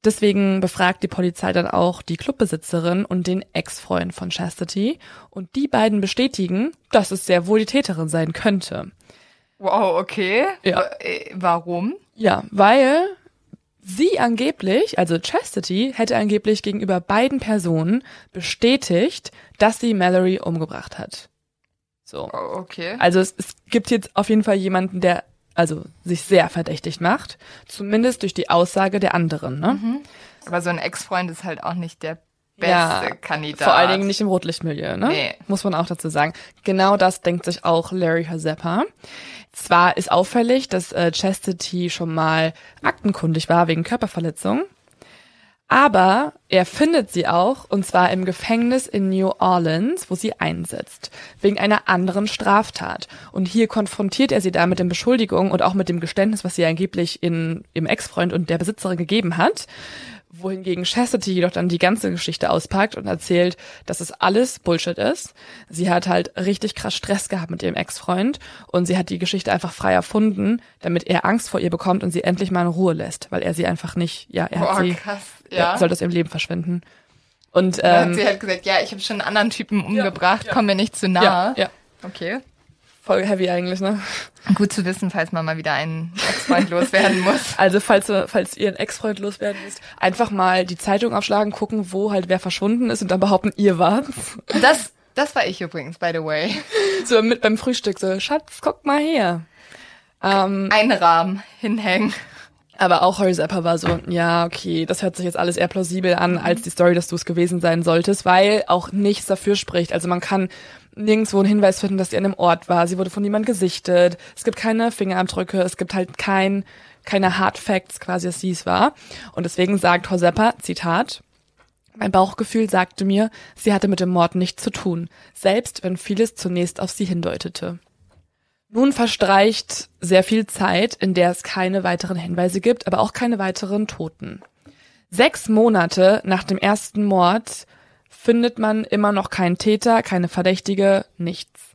Deswegen befragt die Polizei dann auch die Clubbesitzerin und den Ex-Freund von Chastity und die beiden bestätigen, dass es sehr wohl die Täterin sein könnte. Wow, okay. Ja. Äh, Warum? Ja, weil sie angeblich, also Chastity, hätte angeblich gegenüber beiden Personen bestätigt, dass sie Mallory umgebracht hat. So. Oh, Okay. Also es, es gibt jetzt auf jeden Fall jemanden, der also sich sehr verdächtig macht, zumindest durch die Aussage der anderen. Ne? Aber so ein Ex-Freund ist halt auch nicht der beste Ja, Kandidat. Vor allen Dingen nicht im Rotlichtmilieu, ne? Nee. Muss man auch dazu sagen. Genau das denkt sich auch Larry Hazeppa. Zwar ist auffällig, dass äh, Chastity schon mal aktenkundig war wegen Körperverletzung, aber er findet sie auch, und zwar im Gefängnis in New Orleans, wo sie einsetzt, wegen einer anderen Straftat. Und hier konfrontiert er sie da mit den Beschuldigungen und auch mit dem Geständnis, was sie angeblich in, im Ex-Freund und der Besitzerin gegeben hat wohingegen Chastity jedoch dann die ganze Geschichte auspackt und erzählt, dass es alles Bullshit ist. Sie hat halt richtig krass Stress gehabt mit ihrem Ex-Freund und sie hat die Geschichte einfach frei erfunden, damit er Angst vor ihr bekommt und sie endlich mal in Ruhe lässt, weil er sie einfach nicht, ja, er hat Boah, sie, krass. er Ja. soll aus ihrem Leben verschwinden. Und hat ähm, sie halt gesagt, ja, ich habe schon einen anderen Typen umgebracht, ja. komm mir nicht zu ja, nahe. ja, Okay. Voll heavy eigentlich, ne? Gut zu wissen, falls man mal wieder einen Ex-Freund loswerden muss. Also falls, falls ihr einen Ex-Freund loswerden müsst, einfach mal die Zeitung aufschlagen, gucken, wo halt wer verschwunden ist und dann behaupten, ihr wart's. Das, das war ich übrigens, by the way. So mit beim Frühstück so, Schatz, guck mal her. Ähm, Einrahmen, hinhängen. aber auch Harry Zappa war so, ja, okay, das hört sich jetzt alles eher plausibel an, als die Story, dass du es gewesen sein solltest, weil auch nichts dafür spricht. Also man kann nirgendwo einen Hinweis finden, dass sie an einem Ort war. Sie wurde von niemandem gesichtet. Es gibt keine Fingerabdrücke. Es gibt halt kein, keine Hard Facts quasi, dass sie es war. Und deswegen sagt Hosepa, Zitat, mein Bauchgefühl sagte mir, sie hatte mit dem Mord nichts zu tun, selbst wenn vieles zunächst auf sie hindeutete. Nun verstreicht sehr viel Zeit, in der es keine weiteren Hinweise gibt, aber auch keine weiteren Toten. Sechs Monate nach dem ersten Mord findet man immer noch keinen Täter, keine Verdächtige, nichts.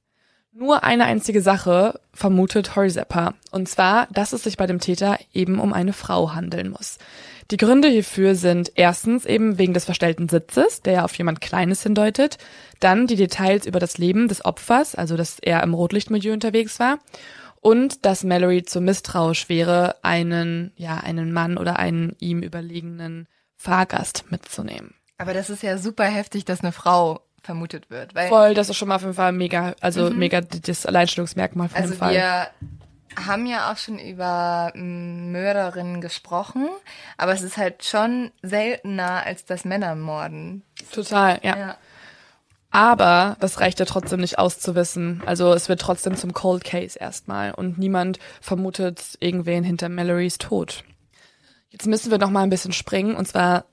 Nur eine einzige Sache vermutet Horzeppa, und zwar, dass es sich bei dem Täter eben um eine Frau handeln muss. Die Gründe hierfür sind erstens eben wegen des verstellten Sitzes, der auf jemand Kleines hindeutet, dann die Details über das Leben des Opfers, also dass er im Rotlichtmilieu unterwegs war, und dass Mallory zu misstrauisch wäre, einen, ja, einen Mann oder einen ihm überlegenen Fahrgast mitzunehmen. Aber das ist ja super heftig, dass eine Frau vermutet wird. Weil, Voll, das ist schon mal auf jeden Fall mega, also mega das Alleinstellungsmerkmal von also dem Fall. wir haben ja auch schon über mm, Mörderinnen gesprochen, aber es ist halt schon seltener, als dass Männer morden. Total, ja. Ja. Aber das reicht ja trotzdem nicht aus zu wissen. Also es wird trotzdem zum Cold Case erstmal und niemand vermutet irgendwen hinter Mallorys Tod. Jetzt müssen wir noch mal ein bisschen springen und zwar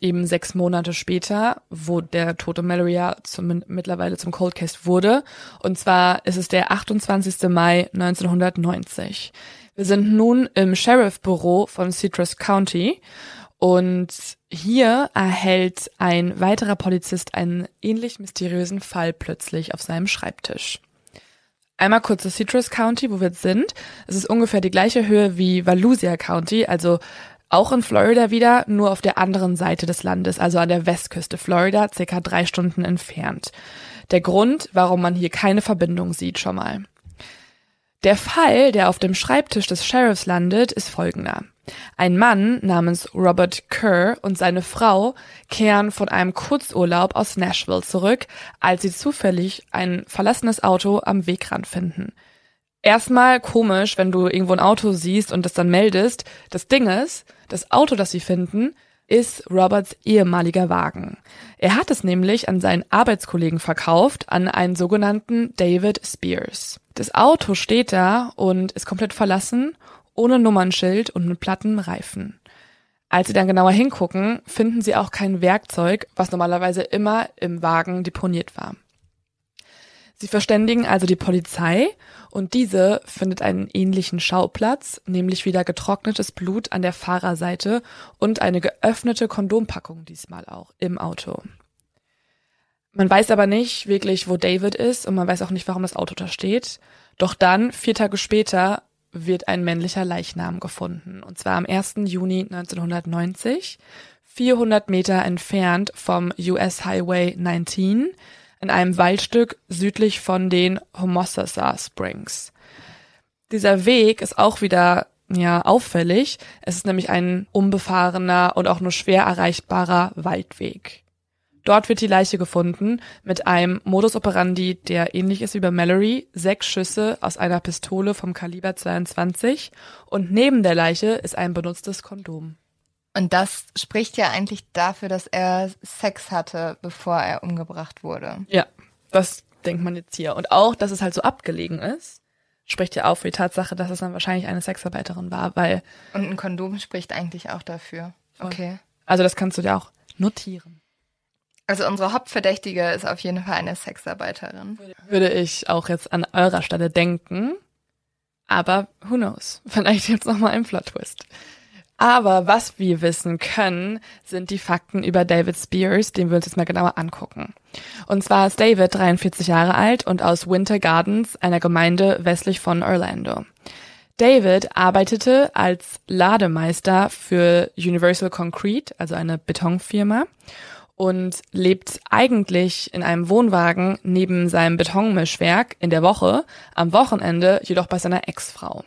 eben sechs Monate später, wo der tote Mallory ja zum, mittlerweile zum Cold Case wurde. Und zwar ist es der 28. Mai 1990. Wir sind nun im Sheriff-Büro von Citrus County und hier erhält ein weiterer Polizist einen ähnlich mysteriösen Fall plötzlich auf seinem Schreibtisch. Einmal kurz zu Citrus County, wo wir jetzt sind. Es ist ungefähr die gleiche Höhe wie Volusia County, also auch in Florida wieder, nur auf der anderen Seite des Landes, also an der Westküste Florida, circa drei Stunden entfernt. Der Grund, warum man hier keine Verbindung sieht, schon mal. Der Fall, der auf dem Schreibtisch des Sheriffs landet, ist folgender. Ein Mann namens Robert Kerr und seine Frau kehren von einem Kurzurlaub aus Nashville zurück, als sie zufällig ein verlassenes Auto am Wegrand finden. Erstmal komisch, wenn du irgendwo ein Auto siehst und das dann meldest. Das Ding ist, das Auto, das sie finden, ist Roberts ehemaliger Wagen. Er hat es nämlich an seinen Arbeitskollegen verkauft, an einen sogenannten David Spears. Das Auto steht da und ist komplett verlassen, ohne Nummernschild und mit platten Reifen. Als sie dann genauer hingucken, finden sie auch kein Werkzeug, was normalerweise immer im Wagen deponiert war. Sie verständigen also die Polizei und diese findet einen ähnlichen Schauplatz, nämlich wieder getrocknetes Blut an der Fahrerseite und eine geöffnete Kondompackung diesmal auch im Auto. Man weiß aber nicht wirklich, wo David ist und man weiß auch nicht, warum das Auto da steht. Doch dann, vier Tage später, wird ein männlicher Leichnam gefunden. Und zwar am 1. Juni 1990, 400 Meter entfernt vom US Highway 19 in einem Waldstück südlich von den Homosassa Springs. Dieser Weg ist auch wieder ja auffällig. Es ist nämlich ein unbefahrener und auch nur schwer erreichbarer Waldweg. Dort wird die Leiche gefunden mit einem Modus operandi, der ähnlich ist wie bei Mallory. Sechs Schüsse aus einer Pistole vom Kaliber 22 und neben der Leiche ist ein benutztes Kondom. Und das spricht ja eigentlich dafür, dass er Sex hatte, bevor er umgebracht wurde. Ja, das denkt man jetzt hier. Und auch, dass es halt so abgelegen ist, spricht ja auch für die Tatsache, dass es dann wahrscheinlich eine Sexarbeiterin war, weil. Und ein Kondom spricht eigentlich auch dafür. Okay. Also das kannst du dir auch notieren. Also unsere Hauptverdächtige ist auf jeden Fall eine Sexarbeiterin. Würde ich auch jetzt an eurer Stelle denken. Aber who knows? Vielleicht jetzt nochmal ein Plot-Twist. Aber was wir wissen können, sind die Fakten über David Spears, den wir uns jetzt mal genauer angucken. Und zwar ist David 43 Jahre alt und aus Winter Gardens, einer Gemeinde westlich von Orlando. David arbeitete als Lademeister für Universal Concrete, also eine Betonfirma, und lebt eigentlich in einem Wohnwagen neben seinem Betonmischwerk in der Woche, am Wochenende jedoch bei seiner Ex-Frau.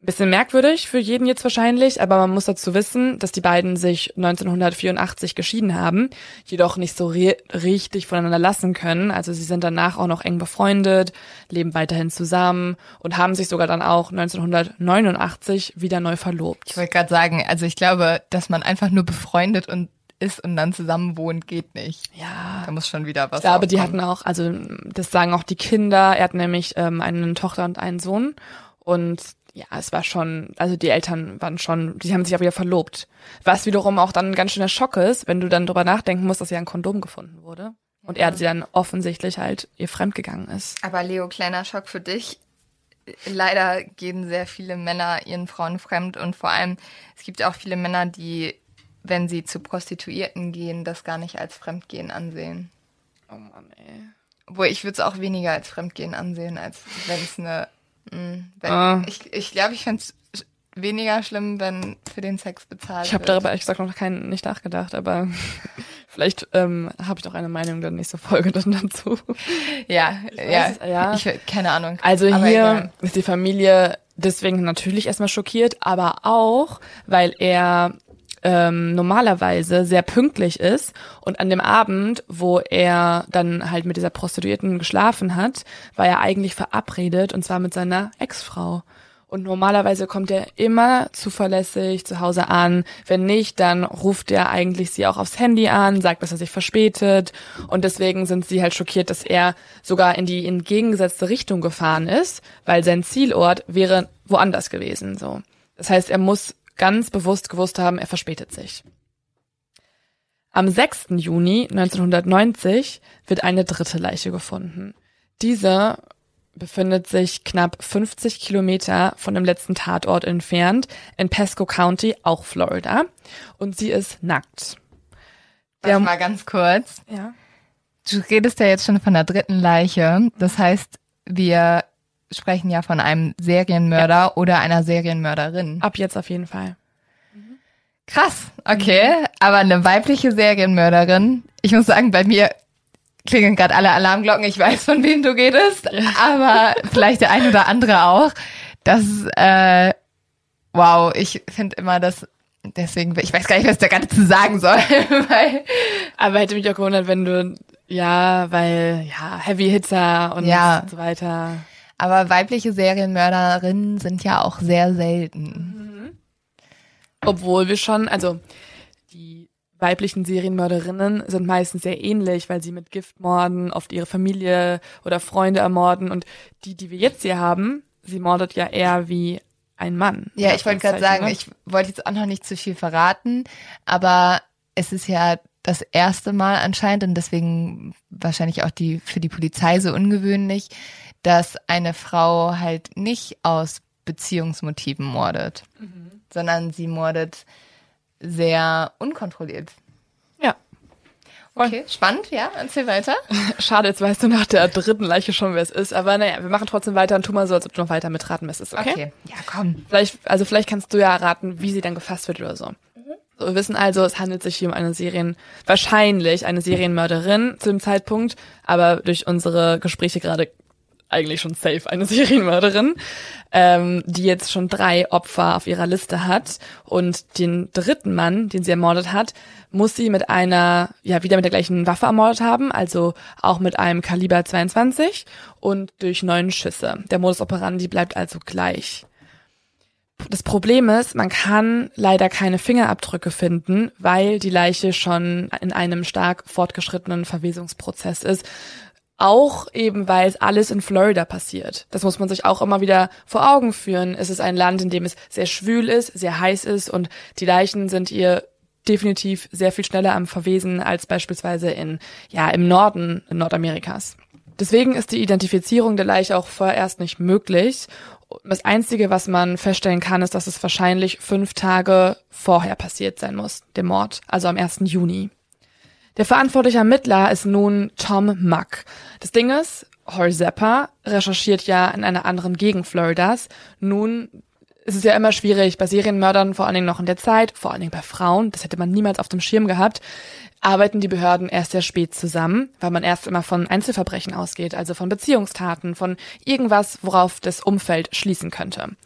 Bisschen merkwürdig für jeden jetzt wahrscheinlich, aber man muss dazu wissen, dass die beiden sich 1984 geschieden haben, jedoch nicht so richtig voneinander lassen können. Also sie sind danach auch noch eng befreundet, leben weiterhin zusammen und haben sich sogar dann auch 1989 wieder neu verlobt. Ich wollte gerade sagen, also ich glaube, dass man einfach nur befreundet und ist und dann zusammen wohnt, geht nicht. Ja. Da muss schon wieder was. Ich glaube, die hatten auch, also das sagen auch die Kinder. Er hat nämlich ähm, eine Tochter und einen Sohn. Und ja, es war schon, also die Eltern waren schon, die haben sich auch wieder verlobt. Was wiederum auch dann ein ganz schöner Schock ist, wenn du dann drüber nachdenken musst, dass ja ein Kondom gefunden wurde. Und ja. er sie dann offensichtlich halt ihr fremdgegangen ist. Aber Leo, kleiner Schock für dich. Leider gehen sehr viele Männer ihren Frauen fremd und vor allem, es gibt auch viele Männer, die, wenn sie zu Prostituierten gehen, das gar nicht als Fremdgehen ansehen. Oh Mann, ey. Obwohl ich würde es auch weniger als Fremdgehen ansehen, als wenn es eine Mhm. Wenn, ah. Ich ich, glaube, ich fände es weniger schlimm, wenn für den Sex bezahlt Ich habe darüber ehrlich gesagt noch kein, nicht nachgedacht, aber vielleicht ähm, habe ich doch eine Meinung der nächste Folge dann dazu. Ja, ja, ja. Ich, keine Ahnung. Also aber hier egal. ist die Familie deswegen natürlich erstmal schockiert, aber auch, weil er ähm, normalerweise sehr pünktlich ist und an dem Abend, wo er dann halt mit dieser Prostituierten geschlafen hat, war er eigentlich verabredet und zwar mit seiner Ex-Frau. Und normalerweise kommt er immer zuverlässig zu Hause an. Wenn nicht, dann ruft er eigentlich sie auch aufs Handy an, sagt, dass er sich verspätet. Und deswegen sind sie halt schockiert, dass er sogar in die entgegengesetzte Richtung gefahren ist, weil sein Zielort wäre woanders gewesen, so. Das heißt, er muss ganz bewusst gewusst haben, er verspätet sich. Am 6. Juni 1990 wird eine dritte Leiche gefunden. Diese befindet sich knapp 50 Kilometer von dem letzten Tatort entfernt in Pasco County, auch Florida. Und sie ist nackt. Warte mal ganz kurz. Ja. Du redest ja jetzt schon von der dritten Leiche. Das heißt, wir sprechen ja von einem Serienmörder ja. oder einer Serienmörderin. Ab jetzt auf jeden Fall. Krass, okay. Aber eine weibliche Serienmörderin. Ich muss sagen, bei mir klingen gerade alle Alarmglocken. Ich weiß, von wem du redest, aber vielleicht der ein oder andere auch. Das, äh, wow, ich finde immer das deswegen, ich weiß gar nicht, was ich da gerade zu sagen soll. weil, aber hätte mich auch gewundert, wenn du, ja, weil, ja, Heavy Hitter und ja. so weiter. Aber weibliche Serienmörderinnen sind ja auch sehr selten. Obwohl wir schon, also die weiblichen Serienmörderinnen sind meistens sehr ähnlich, weil sie mit Giftmorden oft ihre Familie oder Freunde ermorden und die, die wir jetzt hier haben, sie mordet ja eher wie ein Mann. Ja, ich wollte gerade sagen, ne? ich wollte jetzt auch noch nicht zu viel verraten, aber es ist ja das erste Mal anscheinend und deswegen wahrscheinlich auch die für die Polizei so ungewöhnlich, dass eine Frau halt nicht aus Beziehungsmotiven mordet, sondern sie mordet sehr unkontrolliert. Ja. Okay, spannend, ja, erzähl weiter. Schade, jetzt weißt du nach der dritten Leiche schon, wer es ist. Aber naja, wir machen trotzdem weiter und tu mal so, als ob du noch weiter mitraten müsstest, okay? ja, komm. Vielleicht, also vielleicht kannst du ja erraten, wie sie dann gefasst wird oder so. so. Wir wissen also, es handelt sich hier um eine Serien, wahrscheinlich eine Serienmörderin zu dem Zeitpunkt, aber durch unsere Gespräche gerade eigentlich schon safe eine Serienmörderin, ähm, die jetzt schon drei Opfer auf ihrer Liste hat und den dritten Mann, den sie ermordet hat, muss sie mit einer, ja, wieder mit der gleichen Waffe ermordet haben, also auch mit einem Kaliber 22 und durch neun Schüsse. Der Modus operandi bleibt also gleich. Das Problem ist, man kann leider keine Fingerabdrücke finden, weil die Leiche schon in einem stark fortgeschrittenen Verwesungsprozess ist. Auch eben, weil es alles in Florida passiert. Das muss man sich auch immer wieder vor Augen führen. Es ist ein Land, in dem es sehr schwül ist, sehr heiß ist und die Leichen sind ihr definitiv sehr viel schneller am Verwesen als beispielsweise in, ja, im Norden Nordamerikas. Deswegen ist die Identifizierung der Leiche auch vorerst nicht möglich. Das Einzige, was man feststellen kann, ist, dass es wahrscheinlich fünf Tage vorher passiert sein muss, der Mord, also am 1. Juni. Der verantwortliche Ermittler ist nun Tom Muck. Das Ding ist, Horzeppa recherchiert ja in einer anderen Gegend Floridas. Nun ist es ja immer schwierig bei Serienmördern, vor allen Dingen noch in der Zeit, vor allen Dingen bei Frauen, das hätte man niemals auf dem Schirm gehabt, arbeiten die Behörden erst sehr spät zusammen, weil man erst immer von Einzelverbrechen ausgeht, also von Beziehungstaten, von irgendwas, worauf das Umfeld schließen könnte.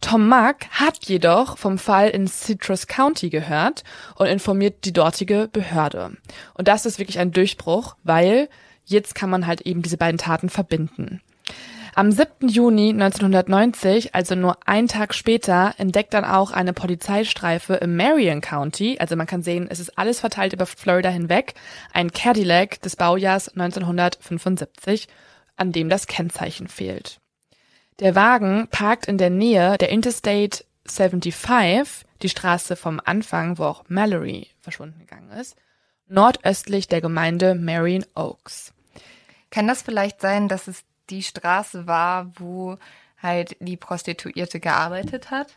Tom Mack hat jedoch vom Fall in Citrus County gehört und informiert die dortige Behörde. Und das ist wirklich ein Durchbruch, weil jetzt kann man halt eben diese beiden Taten verbinden. Am 7. Juni 1990, also nur einen Tag später, entdeckt dann auch eine Polizeistreife im Marion County, also man kann sehen, es ist alles verteilt über Florida hinweg, ein Cadillac des Baujahrs 1975, an dem das Kennzeichen fehlt. Der Wagen parkt in der Nähe der Interstate 75, die Straße vom Anfang, wo auch Mallory verschwunden gegangen ist, nordöstlich der Gemeinde Marion Oaks. Kann das vielleicht sein, dass es die Straße war, wo halt die Prostituierte gearbeitet hat?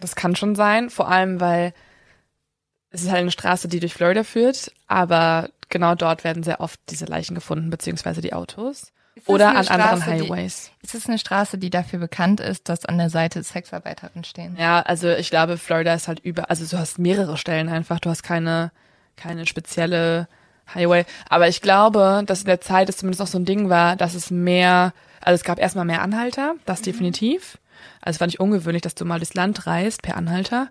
Das kann schon sein, vor allem weil es ist halt eine Straße, die durch Florida führt, aber genau dort werden sehr oft diese Leichen gefunden, beziehungsweise die Autos. Oder an anderen Straße, die- Highways. Ist es eine Straße, die dafür bekannt ist, dass an der Seite Sexarbeiterinnen stehen? Ja, also ich glaube, Florida ist halt über, also du hast mehrere Stellen einfach, du hast keine, keine spezielle Highway. Aber ich glaube, dass in der Zeit es zumindest noch so ein Ding war, dass es mehr, also es gab erstmal mehr Anhalter, das definitiv. Also es war nicht ungewöhnlich, dass du mal durchs Land reist per Anhalter.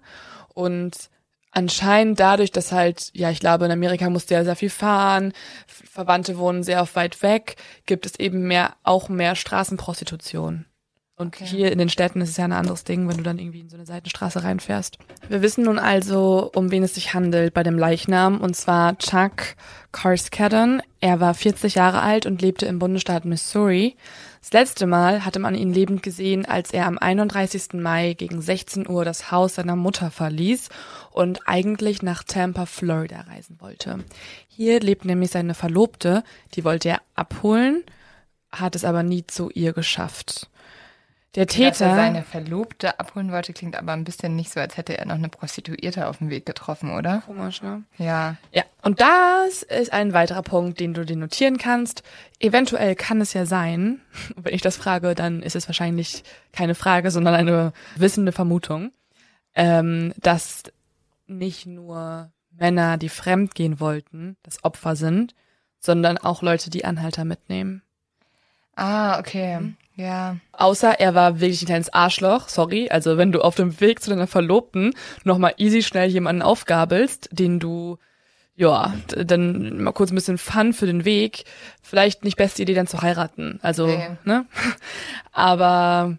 Und anscheinend dadurch, dass halt, ja, ich glaube, in Amerika musst du ja sehr viel fahren, Verwandte wohnen sehr oft weit weg, gibt es eben mehr, auch mehr Straßenprostitution. Und Okay. hier in den Städten ist es ja ein anderes Ding, wenn du dann irgendwie in so eine Seitenstraße reinfährst. Wir wissen nun also, um wen es sich handelt bei dem Leichnam, und zwar Chuck Carskadden. Er war 40 Jahre alt und lebte im Bundesstaat Missouri. Das letzte Mal hatte man ihn lebend gesehen, als er am 31. Mai gegen 16 Uhr das Haus seiner Mutter verließ und eigentlich nach Tampa, Florida reisen wollte. Hier lebt nämlich seine Verlobte, die wollte er abholen, hat es aber nie zu ihr geschafft. Der Dass er Täter. seine Verlobte abholen wollte, klingt aber ein bisschen nicht so, als hätte er noch eine Prostituierte auf dem Weg getroffen, oder? Komisch, ne? Ja. Ja, und das ist ein weiterer Punkt, den du dir notieren kannst. Eventuell kann es ja sein, wenn ich das frage, dann ist es wahrscheinlich keine Frage, sondern eine wissende Vermutung, ähm, dass nicht nur Männer, die fremd gehen wollten, das Opfer sind, sondern auch Leute, die Anhalter mitnehmen. Ah, okay. Ja. Außer er war wirklich ein kleines Arschloch, sorry. Also wenn du auf dem Weg zu deiner Verlobten nochmal easy schnell jemanden aufgabelst, den du ja, dann mal kurz ein bisschen Fun für den Weg. Vielleicht nicht beste Idee, dann zu heiraten. Also, nee. ne? Aber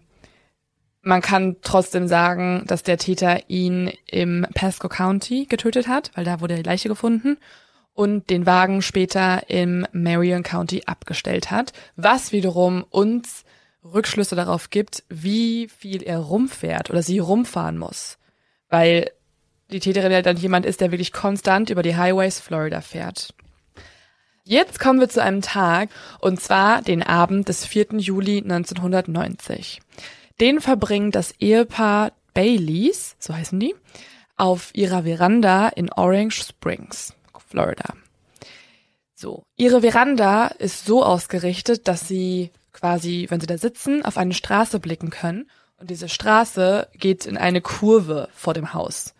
man kann trotzdem sagen, dass der Täter ihn im Pasco County getötet hat, weil da wurde die Leiche gefunden und den Wagen später im Marion County abgestellt hat, was wiederum uns Rückschlüsse darauf gibt, wie viel er rumfährt oder sie rumfahren muss. Weil die Täterin ja dann jemand ist, der wirklich konstant über die Highways Florida fährt. Jetzt kommen wir zu einem Tag, und zwar den Abend des 4. Juli 1990. Den verbringt das Ehepaar Baileys, so heißen die, auf ihrer Veranda in Orange Springs, Florida. So, ihre Veranda ist so ausgerichtet, dass sie quasi, wenn sie da sitzen, auf eine Straße blicken können. Und diese Straße geht in eine Kurve vor dem Haus.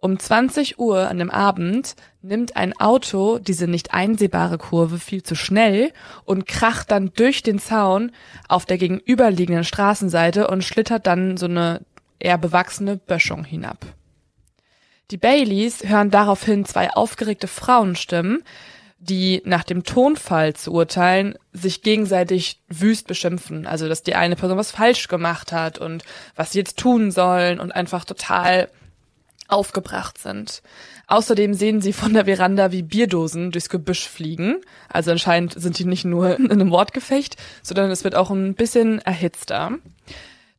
Um 20 Uhr an dem Abend nimmt ein Auto diese nicht einsehbare Kurve viel zu schnell und kracht dann durch den Zaun auf der gegenüberliegenden Straßenseite und schlittert dann so eine eher bewachsene Böschung hinab. Die Baileys hören daraufhin zwei aufgeregte Frauenstimmen, die nach dem Tonfall zu urteilen sich gegenseitig wüst beschimpfen. Also, dass die eine Person was falsch gemacht hat und was sie jetzt tun sollen und einfach total aufgebracht sind. Außerdem sehen sie von der Veranda, wie Bierdosen durchs Gebüsch fliegen. Also anscheinend sind die nicht nur in einem Wortgefecht, sondern es wird auch ein bisschen erhitzter.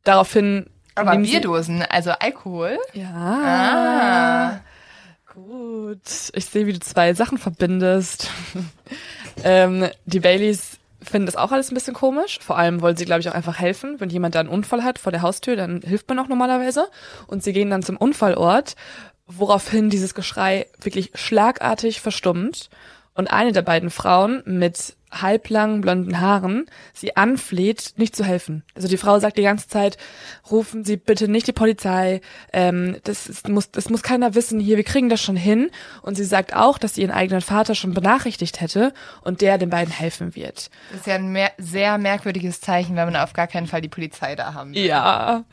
Daraufhin. Aber Bierdosen, also Alkohol? Ja. Ah. Gut. Ich sehe, wie du zwei Sachen verbindest. ähm, die Baileys finden das auch alles ein bisschen komisch. Vor allem wollen sie, glaube ich, auch einfach helfen. Wenn jemand da einen Unfall hat vor der Haustür, dann hilft man auch normalerweise. Und sie gehen dann zum Unfallort, woraufhin dieses Geschrei wirklich schlagartig verstummt. Und eine der beiden Frauen mit halblangen blonden Haaren sie anfleht, nicht zu helfen. Also die Frau sagt die ganze Zeit, rufen Sie bitte nicht die Polizei, ähm, das, ist, muss, das muss keiner wissen hier, wir kriegen das schon hin. Und sie sagt auch, dass sie ihren eigenen Vater schon benachrichtigt hätte und der den beiden helfen wird. Das ist ja ein mehr, sehr merkwürdiges Zeichen, wenn man auf gar keinen Fall die Polizei da haben will. Ja,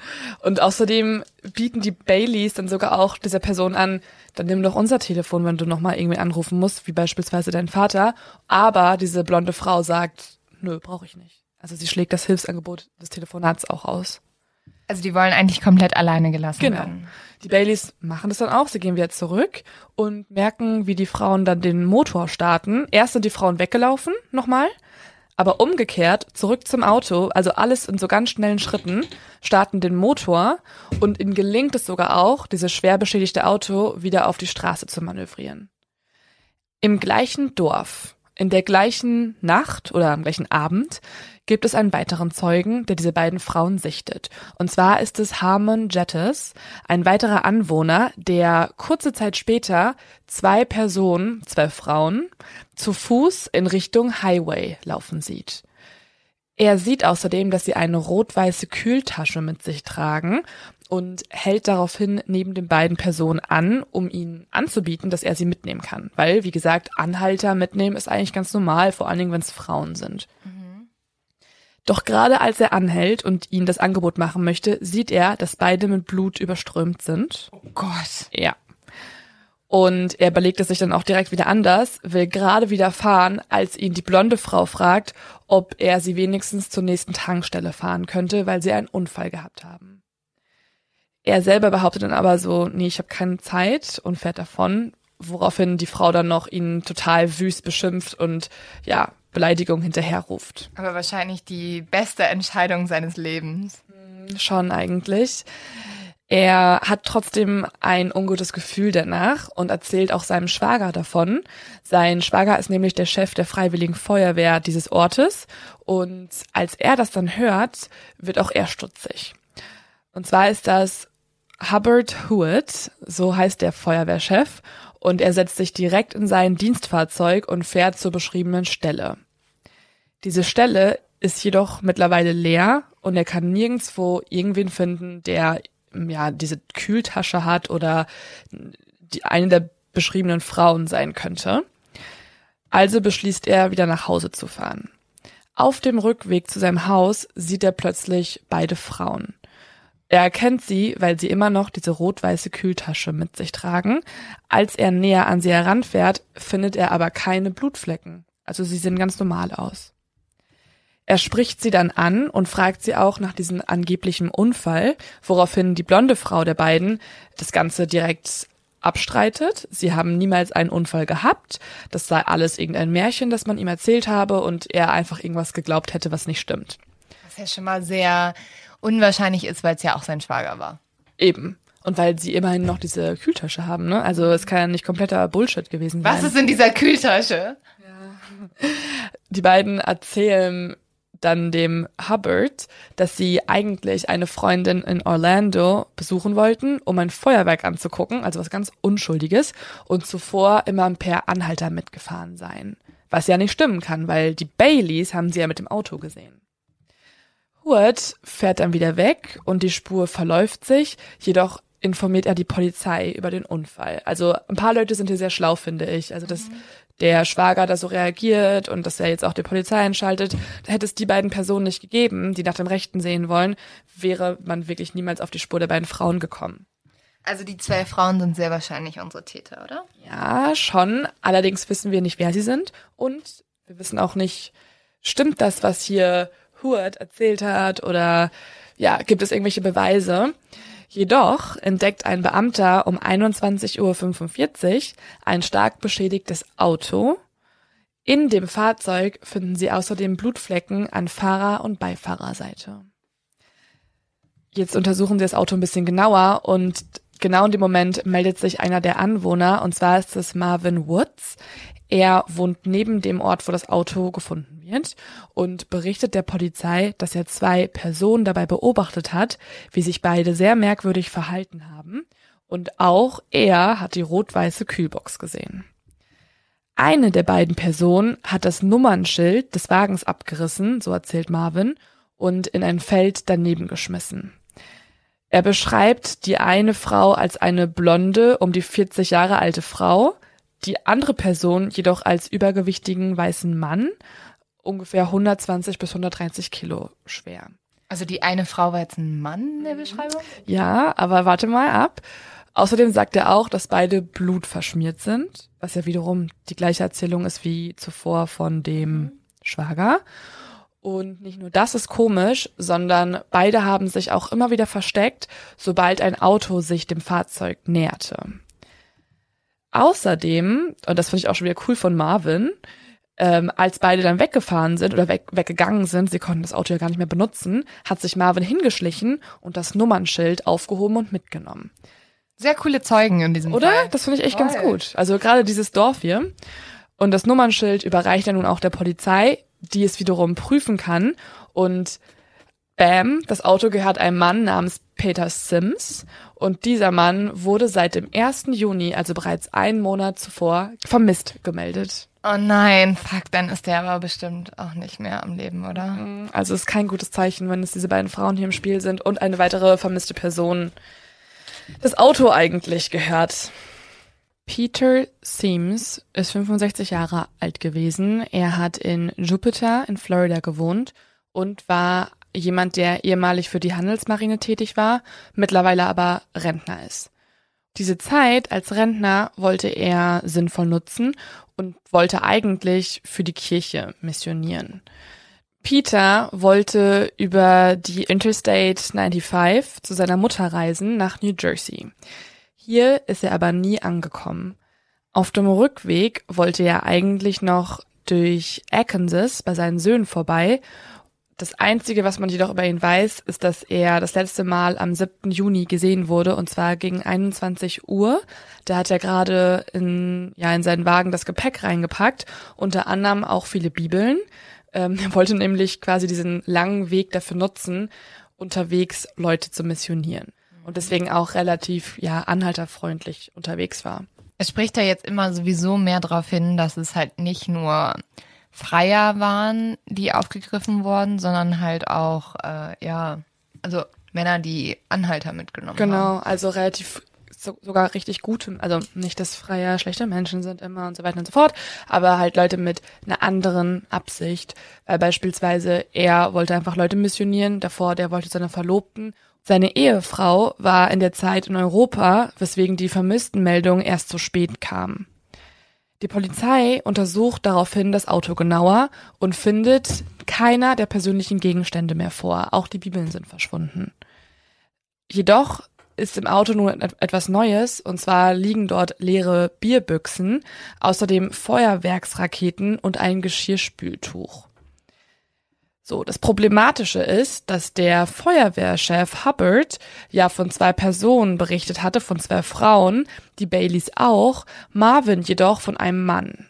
und außerdem bieten die Baileys dann sogar auch dieser Person an, dann nimm doch unser Telefon, wenn du nochmal irgendwie anrufen musst, wie beispielsweise dein Vater. Aber diese blonde Frau sagt, nö, brauche ich nicht. Also sie schlägt das Hilfsangebot des Telefonats auch aus. Also die wollen eigentlich komplett alleine gelassen genau. werden. Die Baileys machen das dann auch. Sie gehen wieder zurück und merken, wie die Frauen dann den Motor starten. Erst sind die Frauen weggelaufen, nochmal. Aber umgekehrt, zurück zum Auto, also alles in so ganz schnellen Schritten, starten den Motor und ihnen gelingt es sogar auch, dieses schwer beschädigte Auto wieder auf die Straße zu manövrieren. Im gleichen Dorf, in der gleichen Nacht oder am gleichen Abend gibt es einen weiteren Zeugen, der diese beiden Frauen sichtet. Und zwar ist es Harmon Jettis, ein weiterer Anwohner, der kurze Zeit später zwei Personen, zwei Frauen, zu Fuß in Richtung Highway laufen sieht. Er sieht außerdem, dass sie eine rot-weiße Kühltasche mit sich tragen und hält daraufhin neben den beiden Personen an, um ihnen anzubieten, dass er sie mitnehmen kann. Weil, wie gesagt, Anhalter mitnehmen ist eigentlich ganz normal, vor allen Dingen, wenn es Frauen sind. Mhm. Doch gerade als er anhält und ihnen das Angebot machen möchte, sieht er, dass beide mit Blut überströmt sind. Oh Gott. Ja. Und er überlegt es sich dann auch direkt wieder anders, will gerade wieder fahren, als ihn die blonde Frau fragt, ob er sie wenigstens zur nächsten Tankstelle fahren könnte, weil sie einen Unfall gehabt haben. Er selber behauptet dann aber so, nee, ich habe keine Zeit und fährt davon, woraufhin die Frau dann noch ihn total wüst beschimpft und ja, Beleidigung hinterherruft. Aber wahrscheinlich die beste Entscheidung seines Lebens. Hm, schon eigentlich. Er hat trotzdem ein ungutes Gefühl danach und erzählt auch seinem Schwager davon. Sein Schwager ist nämlich der Chef der Freiwilligen Feuerwehr dieses Ortes und als er das dann hört, wird auch er stutzig. Und zwar ist das Hubbard Hewitt, so heißt der Feuerwehrchef, und er setzt sich direkt in sein Dienstfahrzeug und fährt zur beschriebenen Stelle. Diese Stelle ist jedoch mittlerweile leer und er kann nirgendswo irgendwen finden, der ja diese Kühltasche hat oder die, eine der beschriebenen Frauen sein könnte. Also beschließt er, wieder nach Hause zu fahren. Auf dem Rückweg zu seinem Haus sieht er plötzlich beide Frauen. Er erkennt sie, weil sie immer noch diese rot-weiße Kühltasche mit sich tragen. Als er näher an sie heranfährt, findet er aber keine Blutflecken. Also sie sehen ganz normal aus. Er spricht sie dann an und fragt sie auch nach diesem angeblichen Unfall, woraufhin die blonde Frau der beiden das Ganze direkt abstreitet. Sie haben niemals einen Unfall gehabt. Das sei alles irgendein Märchen, das man ihm erzählt habe und er einfach irgendwas geglaubt hätte, was nicht stimmt. Was ja schon mal sehr unwahrscheinlich ist, weil es ja auch sein Schwager war. Eben. Und weil sie immerhin noch diese Kühltasche haben, ne? Also es kann ja nicht kompletter Bullshit gewesen sein. Was ist in dieser Kühltasche? Ja. Die beiden erzählen dann dem Hubbard, dass sie eigentlich eine Freundin in Orlando besuchen wollten, um ein Feuerwerk anzugucken, also was ganz Unschuldiges, und zuvor immer per Anhalter mitgefahren seien. Was ja nicht stimmen kann, weil die Baileys haben sie ja mit dem Auto gesehen. Howard fährt dann wieder weg und die Spur verläuft sich, jedoch informiert er die Polizei über den Unfall. Also ein paar Leute sind hier sehr schlau, finde ich. Also dass mhm. der Schwager da so reagiert und dass er jetzt auch die Polizei einschaltet. Da hätte es die beiden Personen nicht gegeben, die nach dem Rechten sehen wollen, wäre man wirklich niemals auf die Spur der beiden Frauen gekommen. Also die zwei Frauen sind sehr wahrscheinlich unsere Täter, oder? Ja, schon. Allerdings wissen wir nicht, wer sie sind und wir wissen auch nicht, stimmt das, was hier Hurt erzählt hat oder ja, gibt es irgendwelche Beweise. Jedoch entdeckt ein Beamter um 21.45 Uhr ein stark beschädigtes Auto. In dem Fahrzeug finden sie außerdem Blutflecken an Fahrer- und Beifahrerseite. Jetzt untersuchen sie das Auto ein bisschen genauer und genau in dem Moment meldet sich einer der Anwohner und zwar ist es Marvin Woods. Er wohnt neben dem Ort, wo das Auto gefunden wird und berichtet der Polizei, dass er zwei Personen dabei beobachtet hat, wie sich beide sehr merkwürdig verhalten haben und auch er hat die rot-weiße Kühlbox gesehen. Eine der beiden Personen hat das Nummernschild des Wagens abgerissen, so erzählt Marvin, und in ein Feld daneben geschmissen. Er beschreibt die eine Frau als eine blonde, um die 40 Jahre alte Frau, die andere Person jedoch als übergewichtigen weißen Mann, ungefähr 120 bis 130 Kilo schwer. Also die eine Frau war jetzt ein Mann in der mhm. Beschreibung? Ja, aber warte mal ab. Außerdem sagt er auch, dass beide blutverschmiert sind, was ja wiederum die gleiche Erzählung ist wie zuvor von dem mhm. Schwager. Und nicht nur das ist komisch, sondern beide haben sich auch immer wieder versteckt, sobald ein Auto sich dem Fahrzeug näherte. Außerdem, und das finde ich auch schon wieder cool von Marvin, ähm, als beide dann weggefahren sind oder weg, weggegangen sind, sie konnten das Auto ja gar nicht mehr benutzen, hat sich Marvin hingeschlichen und das Nummernschild aufgehoben und mitgenommen. Sehr coole Zeugen in diesem Oder? Fall. Das finde ich echt Toll. ganz gut. Also gerade dieses Dorf hier. Und das Nummernschild überreicht er nun auch der Polizei, die es wiederum prüfen kann. Und bam, das Auto gehört einem Mann namens Peter Sims. Und dieser Mann wurde seit dem 1. Juni, also bereits einen Monat zuvor, vermisst gemeldet. Oh nein, fuck, dann ist der aber bestimmt auch nicht mehr am Leben, oder? Mhm. Also ist kein gutes Zeichen, wenn es diese beiden Frauen hier im Spiel sind und eine weitere vermisste Person das Auto eigentlich gehört. Peter Seams ist 65 Jahre alt gewesen. Er hat in Jupiter in Florida gewohnt und war jemand, der ehemalig für die Handelsmarine tätig war, mittlerweile aber Rentner ist. Diese Zeit als Rentner wollte er sinnvoll nutzen und wollte eigentlich für die Kirche missionieren. Peter wollte über die Interstate 95 zu seiner Mutter reisen nach New Jersey. Hier ist er aber nie angekommen. Auf dem Rückweg wollte er eigentlich noch durch Arkansas bei seinen Söhnen vorbei das Einzige, was man jedoch über ihn weiß, ist, dass er das letzte Mal am 7. Juni gesehen wurde, und zwar gegen 21 Uhr. Da hat er gerade in, ja, in seinen Wagen das Gepäck reingepackt, unter anderem auch viele Bibeln. Ähm, er wollte nämlich quasi diesen langen Weg dafür nutzen, unterwegs Leute zu missionieren. Und deswegen auch relativ, ja, anhalterfreundlich unterwegs war. Es spricht ja jetzt immer sowieso mehr darauf hin, dass es halt nicht nur Freier waren, die aufgegriffen wurden, sondern halt auch, äh, ja, also Männer, die Anhalter mitgenommen genau, haben. Genau, also relativ so, sogar richtig gute, also nicht, dass Freier schlechte Menschen sind immer und so weiter und so fort, aber halt Leute mit einer anderen Absicht, weil beispielsweise er wollte einfach Leute missionieren, davor der wollte seine Verlobten Seine Ehefrau war in der Zeit in Europa, weswegen die Vermisstenmeldung erst zu spät kam. Die Polizei untersucht daraufhin das Auto genauer und findet keiner der persönlichen Gegenstände mehr vor. Auch die Bibeln sind verschwunden. Jedoch ist im Auto nur etwas Neues, und zwar liegen dort leere Bierbüchsen, außerdem Feuerwerksraketen und ein Geschirrspültuch. So, das Problematische ist, dass der Feuerwehrchef Hubbard ja von zwei Personen berichtet hatte, von zwei Frauen, die Baileys auch, Marvin jedoch von einem Mann.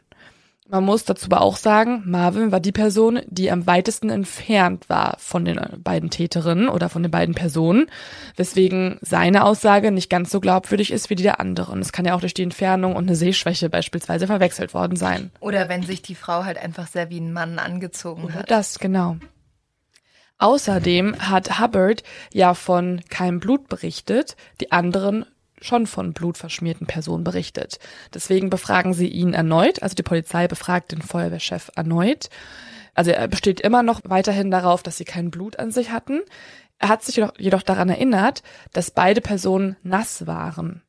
Man muss dazu aber auch sagen, Marvin war die Person, die am weitesten entfernt war von den beiden Täterinnen oder von den beiden Personen, weswegen seine Aussage nicht ganz so glaubwürdig ist wie die der anderen. Es kann ja auch durch die Entfernung und eine Sehschwäche beispielsweise verwechselt worden sein. Oder wenn sich die Frau halt einfach sehr wie ein Mann angezogen oder hat. Das, genau. Außerdem hat Hubbard ja von keinem Blut berichtet, die anderen schon von blutverschmierten Personen berichtet. Deswegen befragen sie ihn erneut, also die Polizei befragt den Feuerwehrchef erneut. Also er besteht immer noch weiterhin darauf, dass sie kein Blut an sich hatten. Er hat sich jedoch, daran erinnert, dass beide Personen nass waren,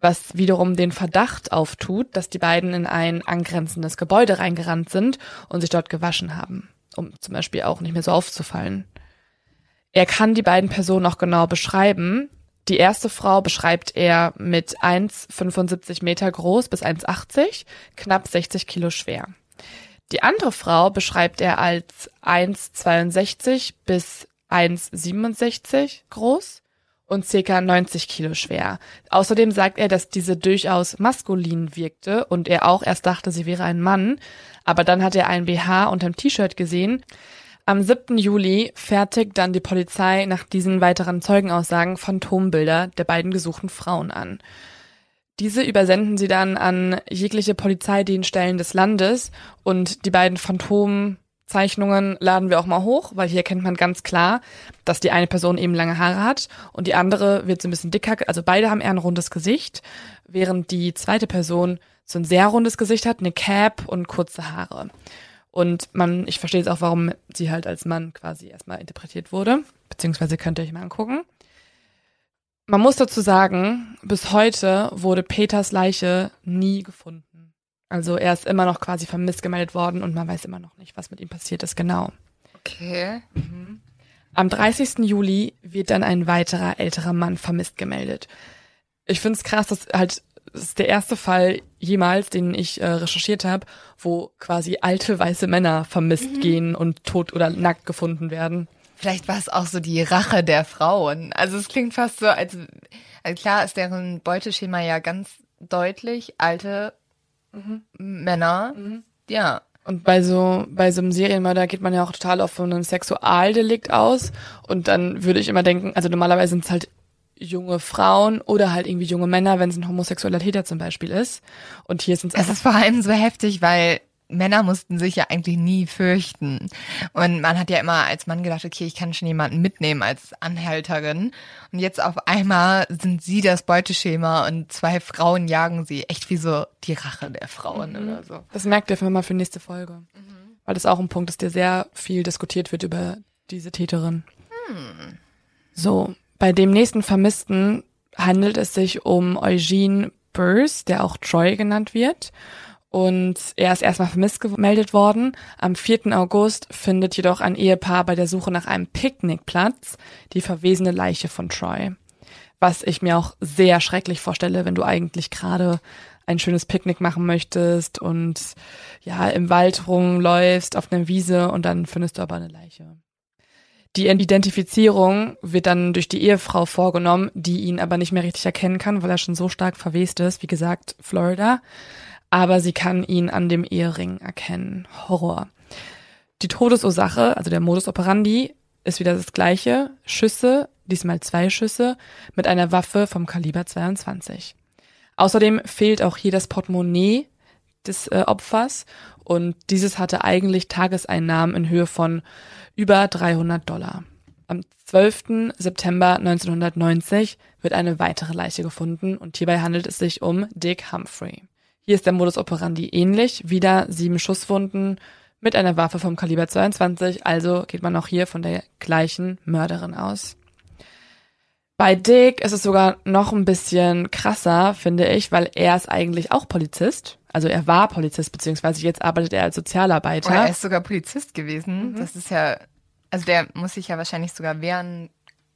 was wiederum den Verdacht auftut, dass die beiden in ein angrenzendes Gebäude reingerannt sind und sich dort gewaschen haben, um zum Beispiel auch nicht mehr so aufzufallen. Er kann die beiden Personen auch genau beschreiben, die erste Frau beschreibt er mit 1,75 Meter groß bis 1,80, knapp 60 Kilo schwer. Die andere Frau beschreibt er als 1,62 bis 1,67 groß und circa 90 Kilo schwer. Außerdem sagt er, dass diese durchaus maskulin wirkte und er auch erst dachte, sie wäre ein Mann, aber dann hat er ein BH unterm T-Shirt gesehen, am 7. Juli fertigt dann die Polizei nach diesen weiteren Zeugenaussagen Phantombilder der beiden gesuchten Frauen an. Diese übersenden sie dann an jegliche Polizeidienststellen des Landes und die beiden Phantomzeichnungen laden wir auch mal hoch, weil hier kennt man ganz klar, dass die eine Person eben lange Haare hat und die andere wird so ein bisschen dicker, also beide haben eher ein rundes Gesicht, während die zweite Person so ein sehr rundes Gesicht hat, eine Cap und kurze Haare. Und man, ich verstehe jetzt auch, warum sie halt als Mann quasi erstmal interpretiert wurde, beziehungsweise könnt ihr euch mal angucken. Man muss dazu sagen, bis heute wurde Peters Leiche nie gefunden. Also er ist immer noch quasi vermisst gemeldet worden und man weiß immer noch nicht, was mit ihm passiert ist genau. Okay. Mhm. Am 30. Juli wird dann ein weiterer älterer Mann vermisst gemeldet. Ich finde es krass, dass halt das ist der erste Fall jemals, den ich äh, recherchiert habe, wo quasi alte weiße Männer vermisst mhm. gehen und tot oder nackt gefunden werden. Vielleicht war es auch so die Rache der Frauen. Also es klingt fast so, als, also klar ist deren Beuteschema ja ganz deutlich alte mhm. Männer. Mhm. Ja. Und bei so, bei so einem Serienmörder geht man ja auch total auf so einen Sexualdelikt aus. Und dann würde ich immer denken, also normalerweise sind es halt junge Frauen oder halt irgendwie junge Männer, wenn es ein homosexueller Täter zum Beispiel ist. Und hier sind es. Es ist vor allem so heftig, weil Männer mussten sich ja eigentlich nie fürchten. Und man hat ja immer als Mann gedacht, okay, ich kann schon jemanden mitnehmen als Anhälterin. Und jetzt auf einmal sind sie das Beuteschema und zwei Frauen jagen sie. Echt wie so die Rache der Frauen mhm. oder so. Das merkt ihr mal für nächste Folge. Mhm. Weil das auch ein Punkt ist, der sehr viel diskutiert wird über diese Täterin. Hm. So, bei dem nächsten Vermissten handelt es sich um Eugene Burrs, der auch Troy genannt wird. Und er ist erstmal vermisst gemeldet worden. Am 4. August findet jedoch ein Ehepaar bei der Suche nach einem Picknickplatz die verwesene Leiche von Troy. Was ich mir auch sehr schrecklich vorstelle, wenn du eigentlich gerade ein schönes Picknick machen möchtest und ja, im Wald rumläufst, auf einer Wiese und dann findest du aber eine Leiche. Die Identifizierung wird dann durch die Ehefrau vorgenommen, die ihn aber nicht mehr richtig erkennen kann, weil er schon so stark verwest ist. Wie gesagt, Florida. Aber sie kann ihn an dem Ehering erkennen. Horror. Die Todesursache, also der Modus operandi, ist wieder das gleiche. Schüsse, diesmal zwei Schüsse, mit einer Waffe vom Kaliber 22. Außerdem fehlt auch hier das Portemonnaie des äh, Opfers und dieses hatte eigentlich Tageseinnahmen in Höhe von über 300 Dollar. Am 12. September 1990 wird eine weitere Leiche gefunden und hierbei handelt es sich um Dick Humphrey. Hier ist der Modus operandi ähnlich, wieder sieben Schusswunden mit einer Waffe vom Kaliber 22, also geht man auch hier von der gleichen Mörderin aus. Bei Dick ist es sogar noch ein bisschen krasser, finde ich, weil er ist eigentlich auch Polizist. Also er war Polizist, beziehungsweise jetzt arbeitet er als Sozialarbeiter. Oh, er ist sogar Polizist gewesen. Mhm. Das ist ja, also der muss sich ja wahrscheinlich sogar wehren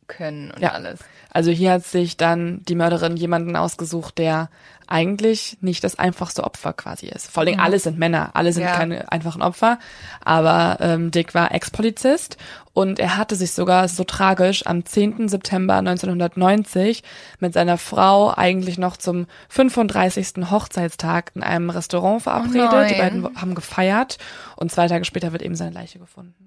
können und ja. alles. Also hier hat sich dann die Mörderin jemanden ausgesucht, der eigentlich nicht das einfachste Opfer quasi ist. Vor allem mhm. alle sind Männer, alle sind ja. keine einfachen Opfer. Aber ähm, Dick war Ex-Polizist und er hatte sich sogar so tragisch am 10. September 1990 mit seiner Frau eigentlich noch zum 35. Hochzeitstag in einem Restaurant verabredet. Oh die beiden haben gefeiert und zwei Tage später wird eben seine Leiche gefunden.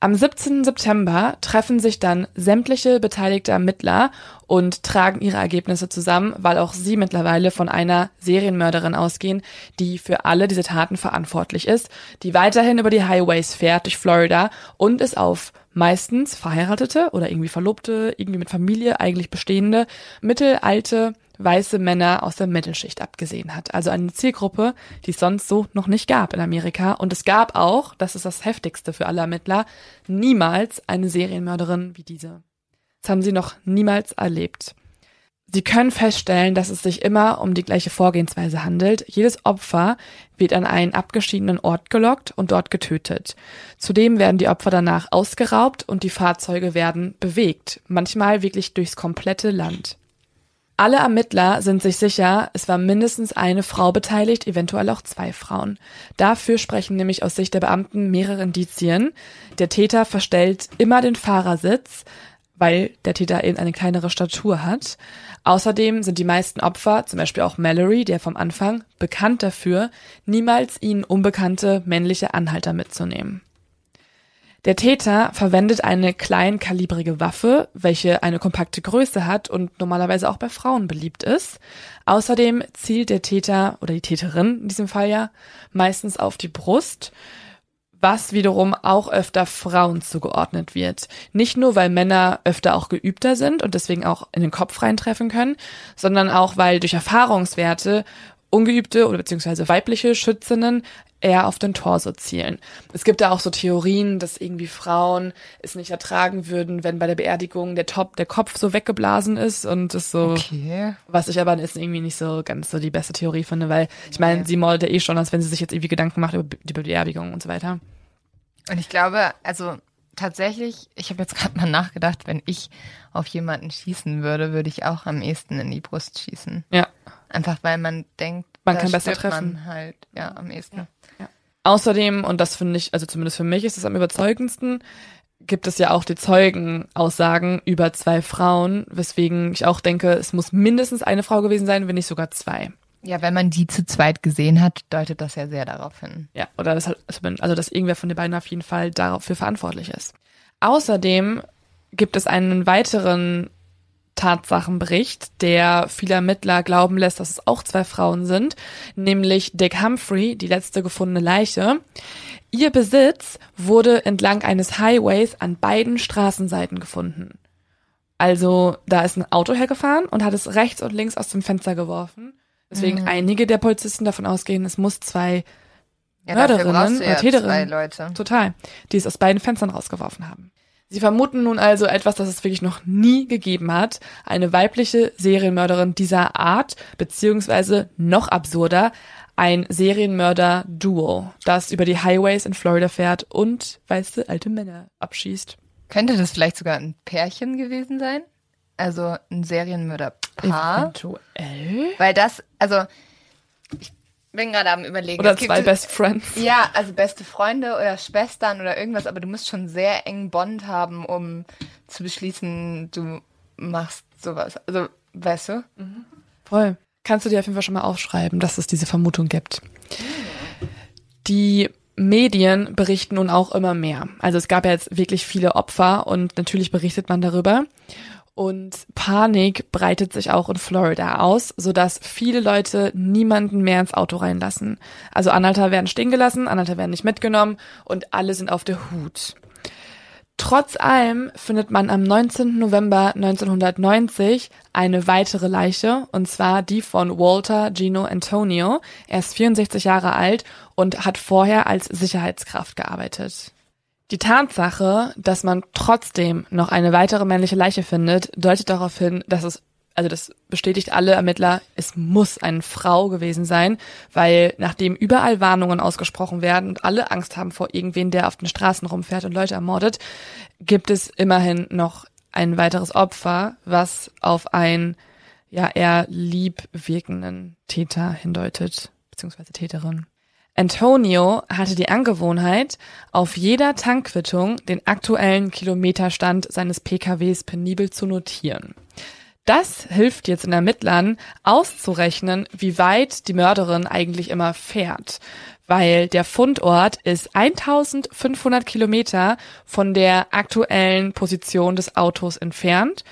Am 17. September treffen sich dann sämtliche beteiligte Ermittler und tragen ihre Ergebnisse zusammen, weil auch sie mittlerweile von einer Serienmörderin ausgehen, die für alle diese Taten verantwortlich ist, die weiterhin über die Highways fährt durch Florida und es auf meistens verheiratete oder irgendwie Verlobte, irgendwie mit Familie eigentlich bestehende, mittelalte weiße Männer aus der Mittelschicht abgesehen hat. Also eine Zielgruppe, die es sonst so noch nicht gab in Amerika. Und es gab auch, das ist das Heftigste für alle Ermittler, niemals eine Serienmörderin wie diese. Das haben sie noch niemals erlebt. Sie können feststellen, dass es sich immer um die gleiche Vorgehensweise handelt. Jedes Opfer wird an einen abgeschiedenen Ort gelockt und dort getötet. Zudem werden die Opfer danach ausgeraubt und die Fahrzeuge werden bewegt, manchmal wirklich durchs komplette Land. Alle Ermittler sind sich sicher, es war mindestens eine Frau beteiligt, eventuell auch zwei Frauen. Dafür sprechen nämlich aus Sicht der Beamten mehrere Indizien. Der Täter verstellt immer den Fahrersitz, weil der Täter eben eine kleinere Statur hat. Außerdem sind die meisten Opfer, zum Beispiel auch Mallory, der vom Anfang, bekannt dafür, niemals ihnen unbekannte männliche Anhalter mitzunehmen. Der Täter verwendet eine kleinkalibrige Waffe, welche eine kompakte Größe hat und normalerweise auch bei Frauen beliebt ist. Außerdem zielt der Täter oder die Täterin in diesem Fall ja meistens auf die Brust, was wiederum auch öfter Frauen zugeordnet wird. Nicht nur, weil Männer öfter auch geübter sind und deswegen auch in den Kopf reintreffen können, sondern auch, weil durch Erfahrungswerte ungeübte oder beziehungsweise weibliche Schützinnen eher auf den Torso zielen. Es gibt da auch so Theorien, dass irgendwie Frauen es nicht ertragen würden, wenn bei der Beerdigung der Top, der Kopf so weggeblasen ist und das so, okay. was ich aber ist irgendwie nicht so ganz so die beste Theorie finde, weil ich meine, okay. sie ja eh schon, als wenn sie sich jetzt irgendwie Gedanken macht über die Beerdigung und so weiter. Und ich glaube, also tatsächlich, ich habe jetzt gerade mal nachgedacht, wenn ich auf jemanden schießen würde, würde ich auch am ehesten in die Brust schießen. Ja. Einfach weil man denkt, man kann besser treffen. Man halt, ja, am ehesten. Ja. Ja. Außerdem, und das finde ich, also zumindest für mich ist es am überzeugendsten, gibt es ja auch die Zeugenaussagen über zwei Frauen, weswegen ich auch denke, es muss mindestens eine Frau gewesen sein, wenn nicht sogar zwei. Ja, wenn man die zu zweit gesehen hat, deutet das ja sehr darauf hin. Ja, oder das, also dass irgendwer von den beiden auf jeden Fall dafür verantwortlich ist. Außerdem gibt es einen weiteren Tatsachenbericht, der viele Ermittler glauben lässt, dass es auch zwei Frauen sind, nämlich Dick Humphrey, die letzte gefundene Leiche. Ihr Besitz wurde entlang eines Highways an beiden Straßenseiten gefunden. Also da ist ein Auto hergefahren und hat es rechts und links aus dem Fenster geworfen. Deswegen mhm. einige der Polizisten davon ausgehen, es muss zwei ja, Mörderinnen oder ja Täterinnen, total, die es aus beiden Fenstern rausgeworfen haben. Sie vermuten nun also etwas, das es wirklich noch nie gegeben hat. Eine weibliche Serienmörderin dieser Art, beziehungsweise noch absurder, ein Serienmörder-Duo, das über die Highways in Florida fährt und weiße alte Männer abschießt. Könnte das vielleicht sogar ein Pärchen gewesen sein? Also ein Serienmörder-Paar? Eventuell. Weil das, also ich bin gerade am überlegen. Oder zwei Best Friends. Ja, also beste Freunde oder Schwestern oder irgendwas, aber du musst schon sehr engen Bond haben, um zu beschließen, du machst sowas. Also, weißt du? Mhm. Voll. Kannst du dir auf jeden Fall schon mal aufschreiben, dass es diese Vermutung gibt. Die Medien berichten nun auch immer mehr. Also es gab ja jetzt wirklich viele Opfer und natürlich berichtet man darüber. Und Panik breitet sich auch in Florida aus, sodass viele Leute niemanden mehr ins Auto reinlassen. Also Anhalter werden stehen gelassen, Anhalter werden nicht mitgenommen und alle sind auf der Hut. Trotz allem findet man am 19. November 1990 eine weitere Leiche, und zwar die von Walter Gino Antonio. Er ist 64 Jahre alt und hat vorher als Sicherheitskraft gearbeitet. Die Tatsache, dass man trotzdem noch eine weitere männliche Leiche findet, deutet darauf hin, dass es, also das bestätigt alle Ermittler, es muss eine Frau gewesen sein, weil nachdem überall Warnungen ausgesprochen werden und alle Angst haben vor irgendwen, der auf den Straßen rumfährt und Leute ermordet, gibt es immerhin noch ein weiteres Opfer, was auf einen ja eher lieb wirkenden Täter hindeutet, beziehungsweise Täterin. Antonio hatte die Angewohnheit, auf jeder Tankquittung den aktuellen Kilometerstand seines PKWs penibel zu notieren. Das hilft jetzt den Ermittlern auszurechnen, wie weit die Mörderin eigentlich immer fährt, weil der Fundort ist 1500 Kilometer von der aktuellen Position des Autos entfernt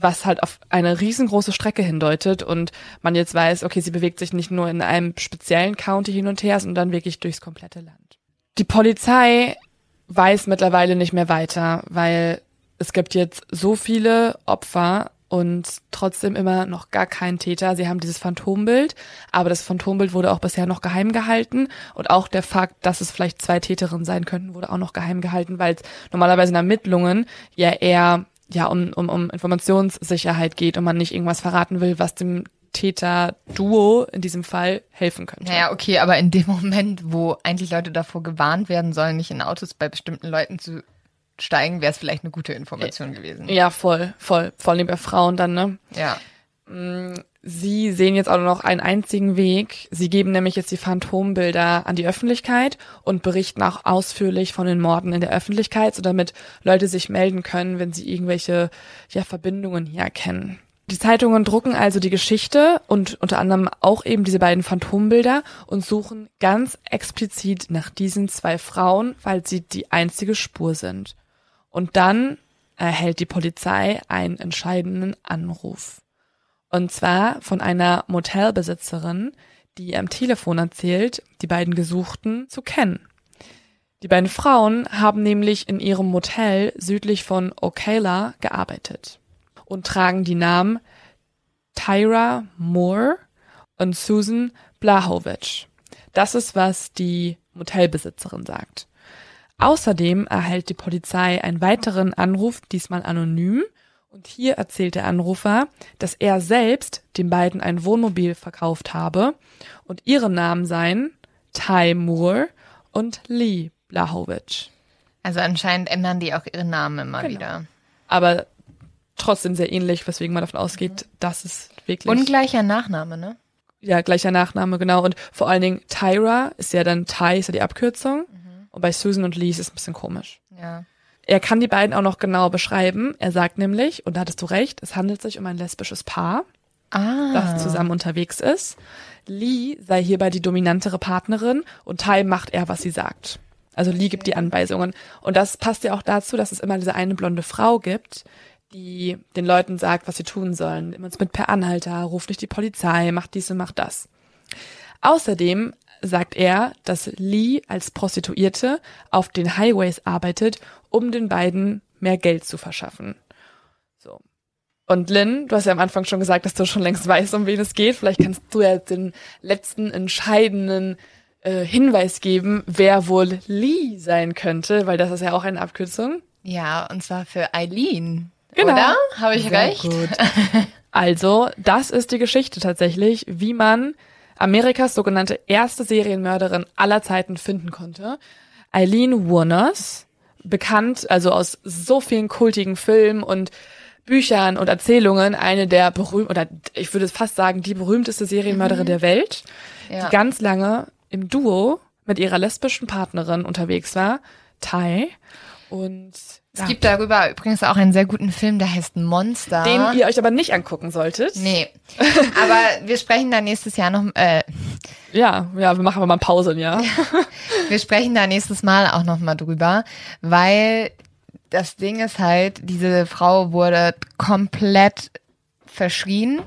was halt auf eine riesengroße Strecke hindeutet und man jetzt weiß, okay, sie bewegt sich nicht nur in einem speziellen County hin und her, sondern wirklich durchs komplette Land. Die Polizei weiß mittlerweile nicht mehr weiter, weil es gibt jetzt so viele Opfer und trotzdem immer noch gar keinen Täter. Sie haben dieses Phantombild, aber das Phantombild wurde auch bisher noch geheim gehalten und auch der Fakt, dass es vielleicht zwei Täterinnen sein könnten, wurde auch noch geheim gehalten, weil es normalerweise in Ermittlungen ja eher ja um, um, um Informationssicherheit geht und man nicht irgendwas verraten will, was dem Täter-Duo in diesem Fall helfen könnte. Naja, okay, aber in dem Moment, wo eigentlich Leute davor gewarnt werden sollen, nicht in Autos bei bestimmten Leuten zu steigen, wäre es vielleicht eine gute Information gewesen. Ja, voll, voll. Vor allem bei Frauen dann, ne? Ja. Sie sehen jetzt auch noch einen einzigen Weg. Sie geben nämlich jetzt die Phantombilder an die Öffentlichkeit und berichten auch ausführlich von den Morden in der Öffentlichkeit, so damit Leute sich melden können, wenn sie irgendwelche ja, Verbindungen hier erkennen. Die Zeitungen drucken also die Geschichte und unter anderem auch eben diese beiden Phantombilder und suchen ganz explizit nach diesen zwei Frauen, weil sie die einzige Spur sind. Und dann erhält die Polizei einen entscheidenden Anruf. Und zwar von einer Motelbesitzerin, die am Telefon erzählt, die beiden Gesuchten zu kennen. Die beiden Frauen haben nämlich in ihrem Motel südlich von Ocala gearbeitet und tragen die Namen Tyra Moore und Susan Blahovic. Das ist, was die Motelbesitzerin sagt. Außerdem erhält die Polizei einen weiteren Anruf, diesmal anonym, und hier erzählt der Anrufer, dass er selbst den beiden ein Wohnmobil verkauft habe und ihre Namen seien Ty Moore und Lee Blachowicz. Also anscheinend ändern die auch ihre Namen immer genau. wieder. Aber trotzdem sehr ähnlich, weswegen man davon ausgeht, mhm. dass es wirklich. Und gleicher Nachname, ne? Ja, gleicher Nachname, genau. Und vor allen Dingen Tyra ist ja dann Ty, ist ja die Abkürzung. Mhm. Und bei Susan und Lee ist es ein bisschen komisch. Ja. Er kann die beiden auch noch genau beschreiben. Er sagt nämlich, und da hattest du recht, es handelt sich um ein lesbisches Paar, ah. das zusammen unterwegs ist. Lee sei hierbei die dominantere Partnerin und Tai macht er, was sie sagt. Also Lee gibt die Anweisungen. Und das passt ja auch dazu, dass es immer diese eine blonde Frau gibt, die den Leuten sagt, was sie tun sollen. Nimm uns mit per Anhalter, ruf nicht die Polizei, mach dies und mach das. Außerdem sagt er, dass Lee als Prostituierte auf den Highways arbeitet, um den beiden mehr Geld zu verschaffen. So. Und Lynn, du hast ja am Anfang schon gesagt, dass du schon längst weißt, um wen es geht. Vielleicht kannst du ja den letzten entscheidenden äh, Hinweis geben, wer wohl Lee sein könnte, weil das ist ja auch eine Abkürzung. Ja, und zwar für Eileen. Genau. Oder? Habe ich Sehr recht? Gut. also, das ist die Geschichte tatsächlich, wie man Amerikas sogenannte erste Serienmörderin aller Zeiten finden konnte. Eileen Wuornos, bekannt, also aus so vielen kultigen Filmen und Büchern und Erzählungen, eine der berühmten, oder ich würde fast sagen, die berühmteste Serienmörderin mhm. der Welt, ja. die ganz lange im Duo mit ihrer lesbischen Partnerin unterwegs war, Tai. Und es gibt darüber übrigens auch einen sehr guten Film, der heißt Monster. Den ihr euch aber nicht angucken solltet. Nee. Aber wir sprechen da nächstes Jahr noch. Äh, ja, ja, wir machen aber mal Pause, ja. wir sprechen da nächstes Mal auch noch mal drüber, weil das Ding ist halt, diese Frau wurde komplett verschrien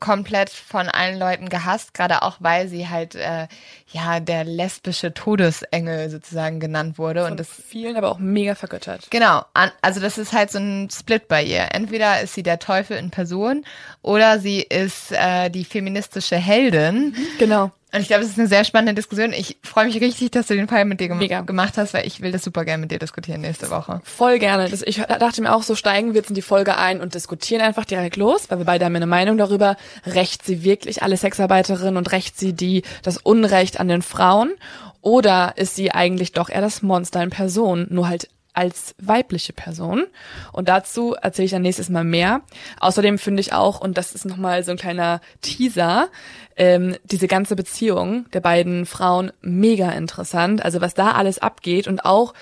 komplett von allen Leuten gehasst, gerade auch weil sie halt äh, ja der lesbische Todesengel sozusagen genannt wurde von und das vielen aber auch mega vergöttert. Genau, an, also das ist halt so ein Split bei ihr. Entweder ist sie der Teufel in Person oder sie ist äh, die feministische Heldin. Genau. Und ich glaube, es ist eine sehr spannende Diskussion. Ich freue mich richtig, dass du den Fall mit dir gem Mega. gemacht hast, weil ich will das super gerne mit dir diskutieren nächste Woche. Voll gerne. Das, ich dachte mir auch, so steigen wir jetzt in die Folge ein und diskutieren einfach direkt los, weil wir beide haben eine Meinung darüber. Rächt sie wirklich alle Sexarbeiterinnen und rächt sie die das Unrecht an den Frauen? Oder ist sie eigentlich doch eher das Monster in Person, nur halt als weibliche Person. Und dazu erzähle ich dann nächstes Mal mehr. Außerdem finde ich auch, und das ist nochmal so ein kleiner Teaser, ähm, diese ganze Beziehung der beiden Frauen mega interessant. Also was da alles abgeht und auch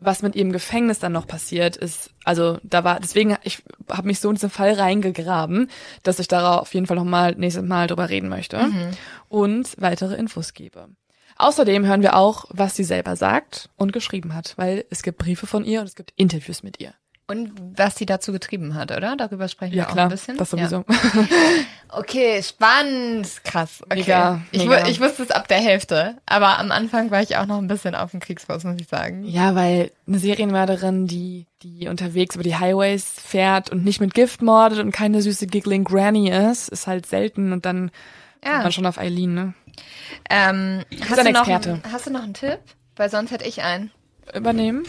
was mit ihrem Gefängnis dann noch passiert ist, also da war, deswegen, ich habe mich so in diesen Fall reingegraben, dass ich darauf auf jeden Fall nochmal nächstes Mal drüber reden möchte und weitere Infos gebe. Außerdem hören wir auch, was sie selber sagt und geschrieben hat, weil es gibt Briefe von ihr und es gibt Interviews mit ihr. Und was sie dazu getrieben hat, oder? Darüber sprechen Ja wir auch klar, ein bisschen. das sowieso. Ja. Okay, spannend. Krass. Okay. Mega, ich, mega. wu- ich wusste es ab der Hälfte, aber am Anfang war ich auch noch ein bisschen auf dem Kriegsfuß, muss ich sagen. Ja, weil eine Serienmörderin, die, die unterwegs über die Highways fährt und nicht mit Gift mordet und keine süße giggling Granny ist, ist halt selten und dann Ja. man schon auf Eileen, ne? Ähm, hast, ein du noch einen, hast du noch einen Tipp? Weil sonst hätte ich einen. Übernehmen.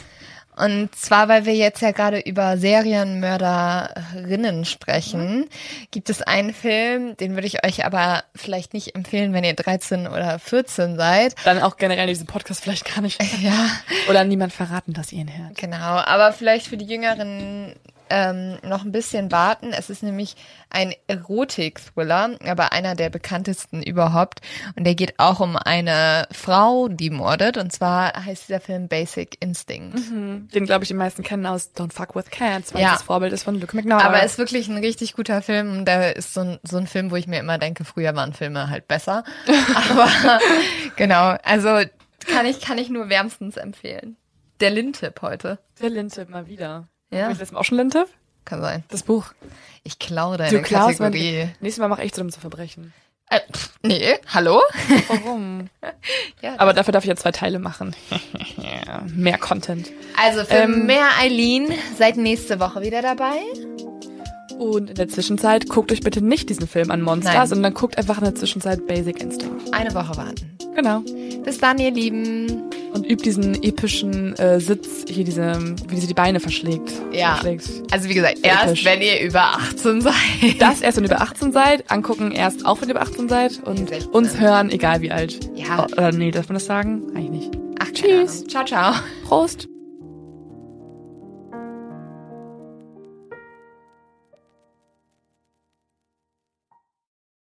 Und zwar, weil wir jetzt ja gerade über Serienmörderinnen sprechen, gibt es einen Film, den würde ich euch aber vielleicht nicht empfehlen, wenn ihr 13 oder 14 seid. Dann auch generell diesen Podcast vielleicht gar nicht. Ja, Oder niemand verraten, dass ihr ihn hört. genau. Aber vielleicht für die Jüngeren ähm, noch ein bisschen warten. Es ist nämlich ein Erotik-Thriller, aber einer der bekanntesten überhaupt. Und der geht auch um eine Frau, die mordet. Und zwar heißt dieser Film Basic Instinct. Den, glaube ich, die meisten kennen aus Don't Fuck With Cats, weil Ja. das Vorbild ist von Luke McNaught. Aber es ist wirklich ein richtig guter Film. Und Da ist so ein, so ein Film, wo ich mir immer denke, früher waren Filme halt besser. Aber genau, also kann ich, kann ich nur wärmstens empfehlen. Der Lin-Tipp heute. der Linte mal wieder. Ja. Habe ich das auch schon Linte? Kann sein. Das Buch. Ich klaue deine Du klaust mein Kategorie. Nächstes Mal mache ich zu dem zu verbrechen. Äh, pff, nee, hallo? Warum? Ja, Aber dafür darf ich ja zwei Teile machen. mehr Content. also für ähm, mehr Eileen seid nächste Woche wieder dabei. Und in der Zwischenzeit guckt euch bitte nicht diesen Film an Monsters, Nein. sondern guckt einfach in der Zwischenzeit Basic Instinct. Eine Woche warten. Genau. Bis dann, ihr Lieben. Und übt diesen epischen äh, Sitz, hier diese, wie sie die Beine verschlägt. Ja. Verschlägt. Also wie gesagt, erst Episch. wenn ihr über 18 seid. Das erst, wenn ihr über 18 seid, angucken erst auch, wenn ihr über 18 seid und 16. uns hören, egal wie alt. Ja. Oh, äh, nee, darf man das sagen? Eigentlich nicht. Ach, Tschüss. Ciao, ciao. Prost.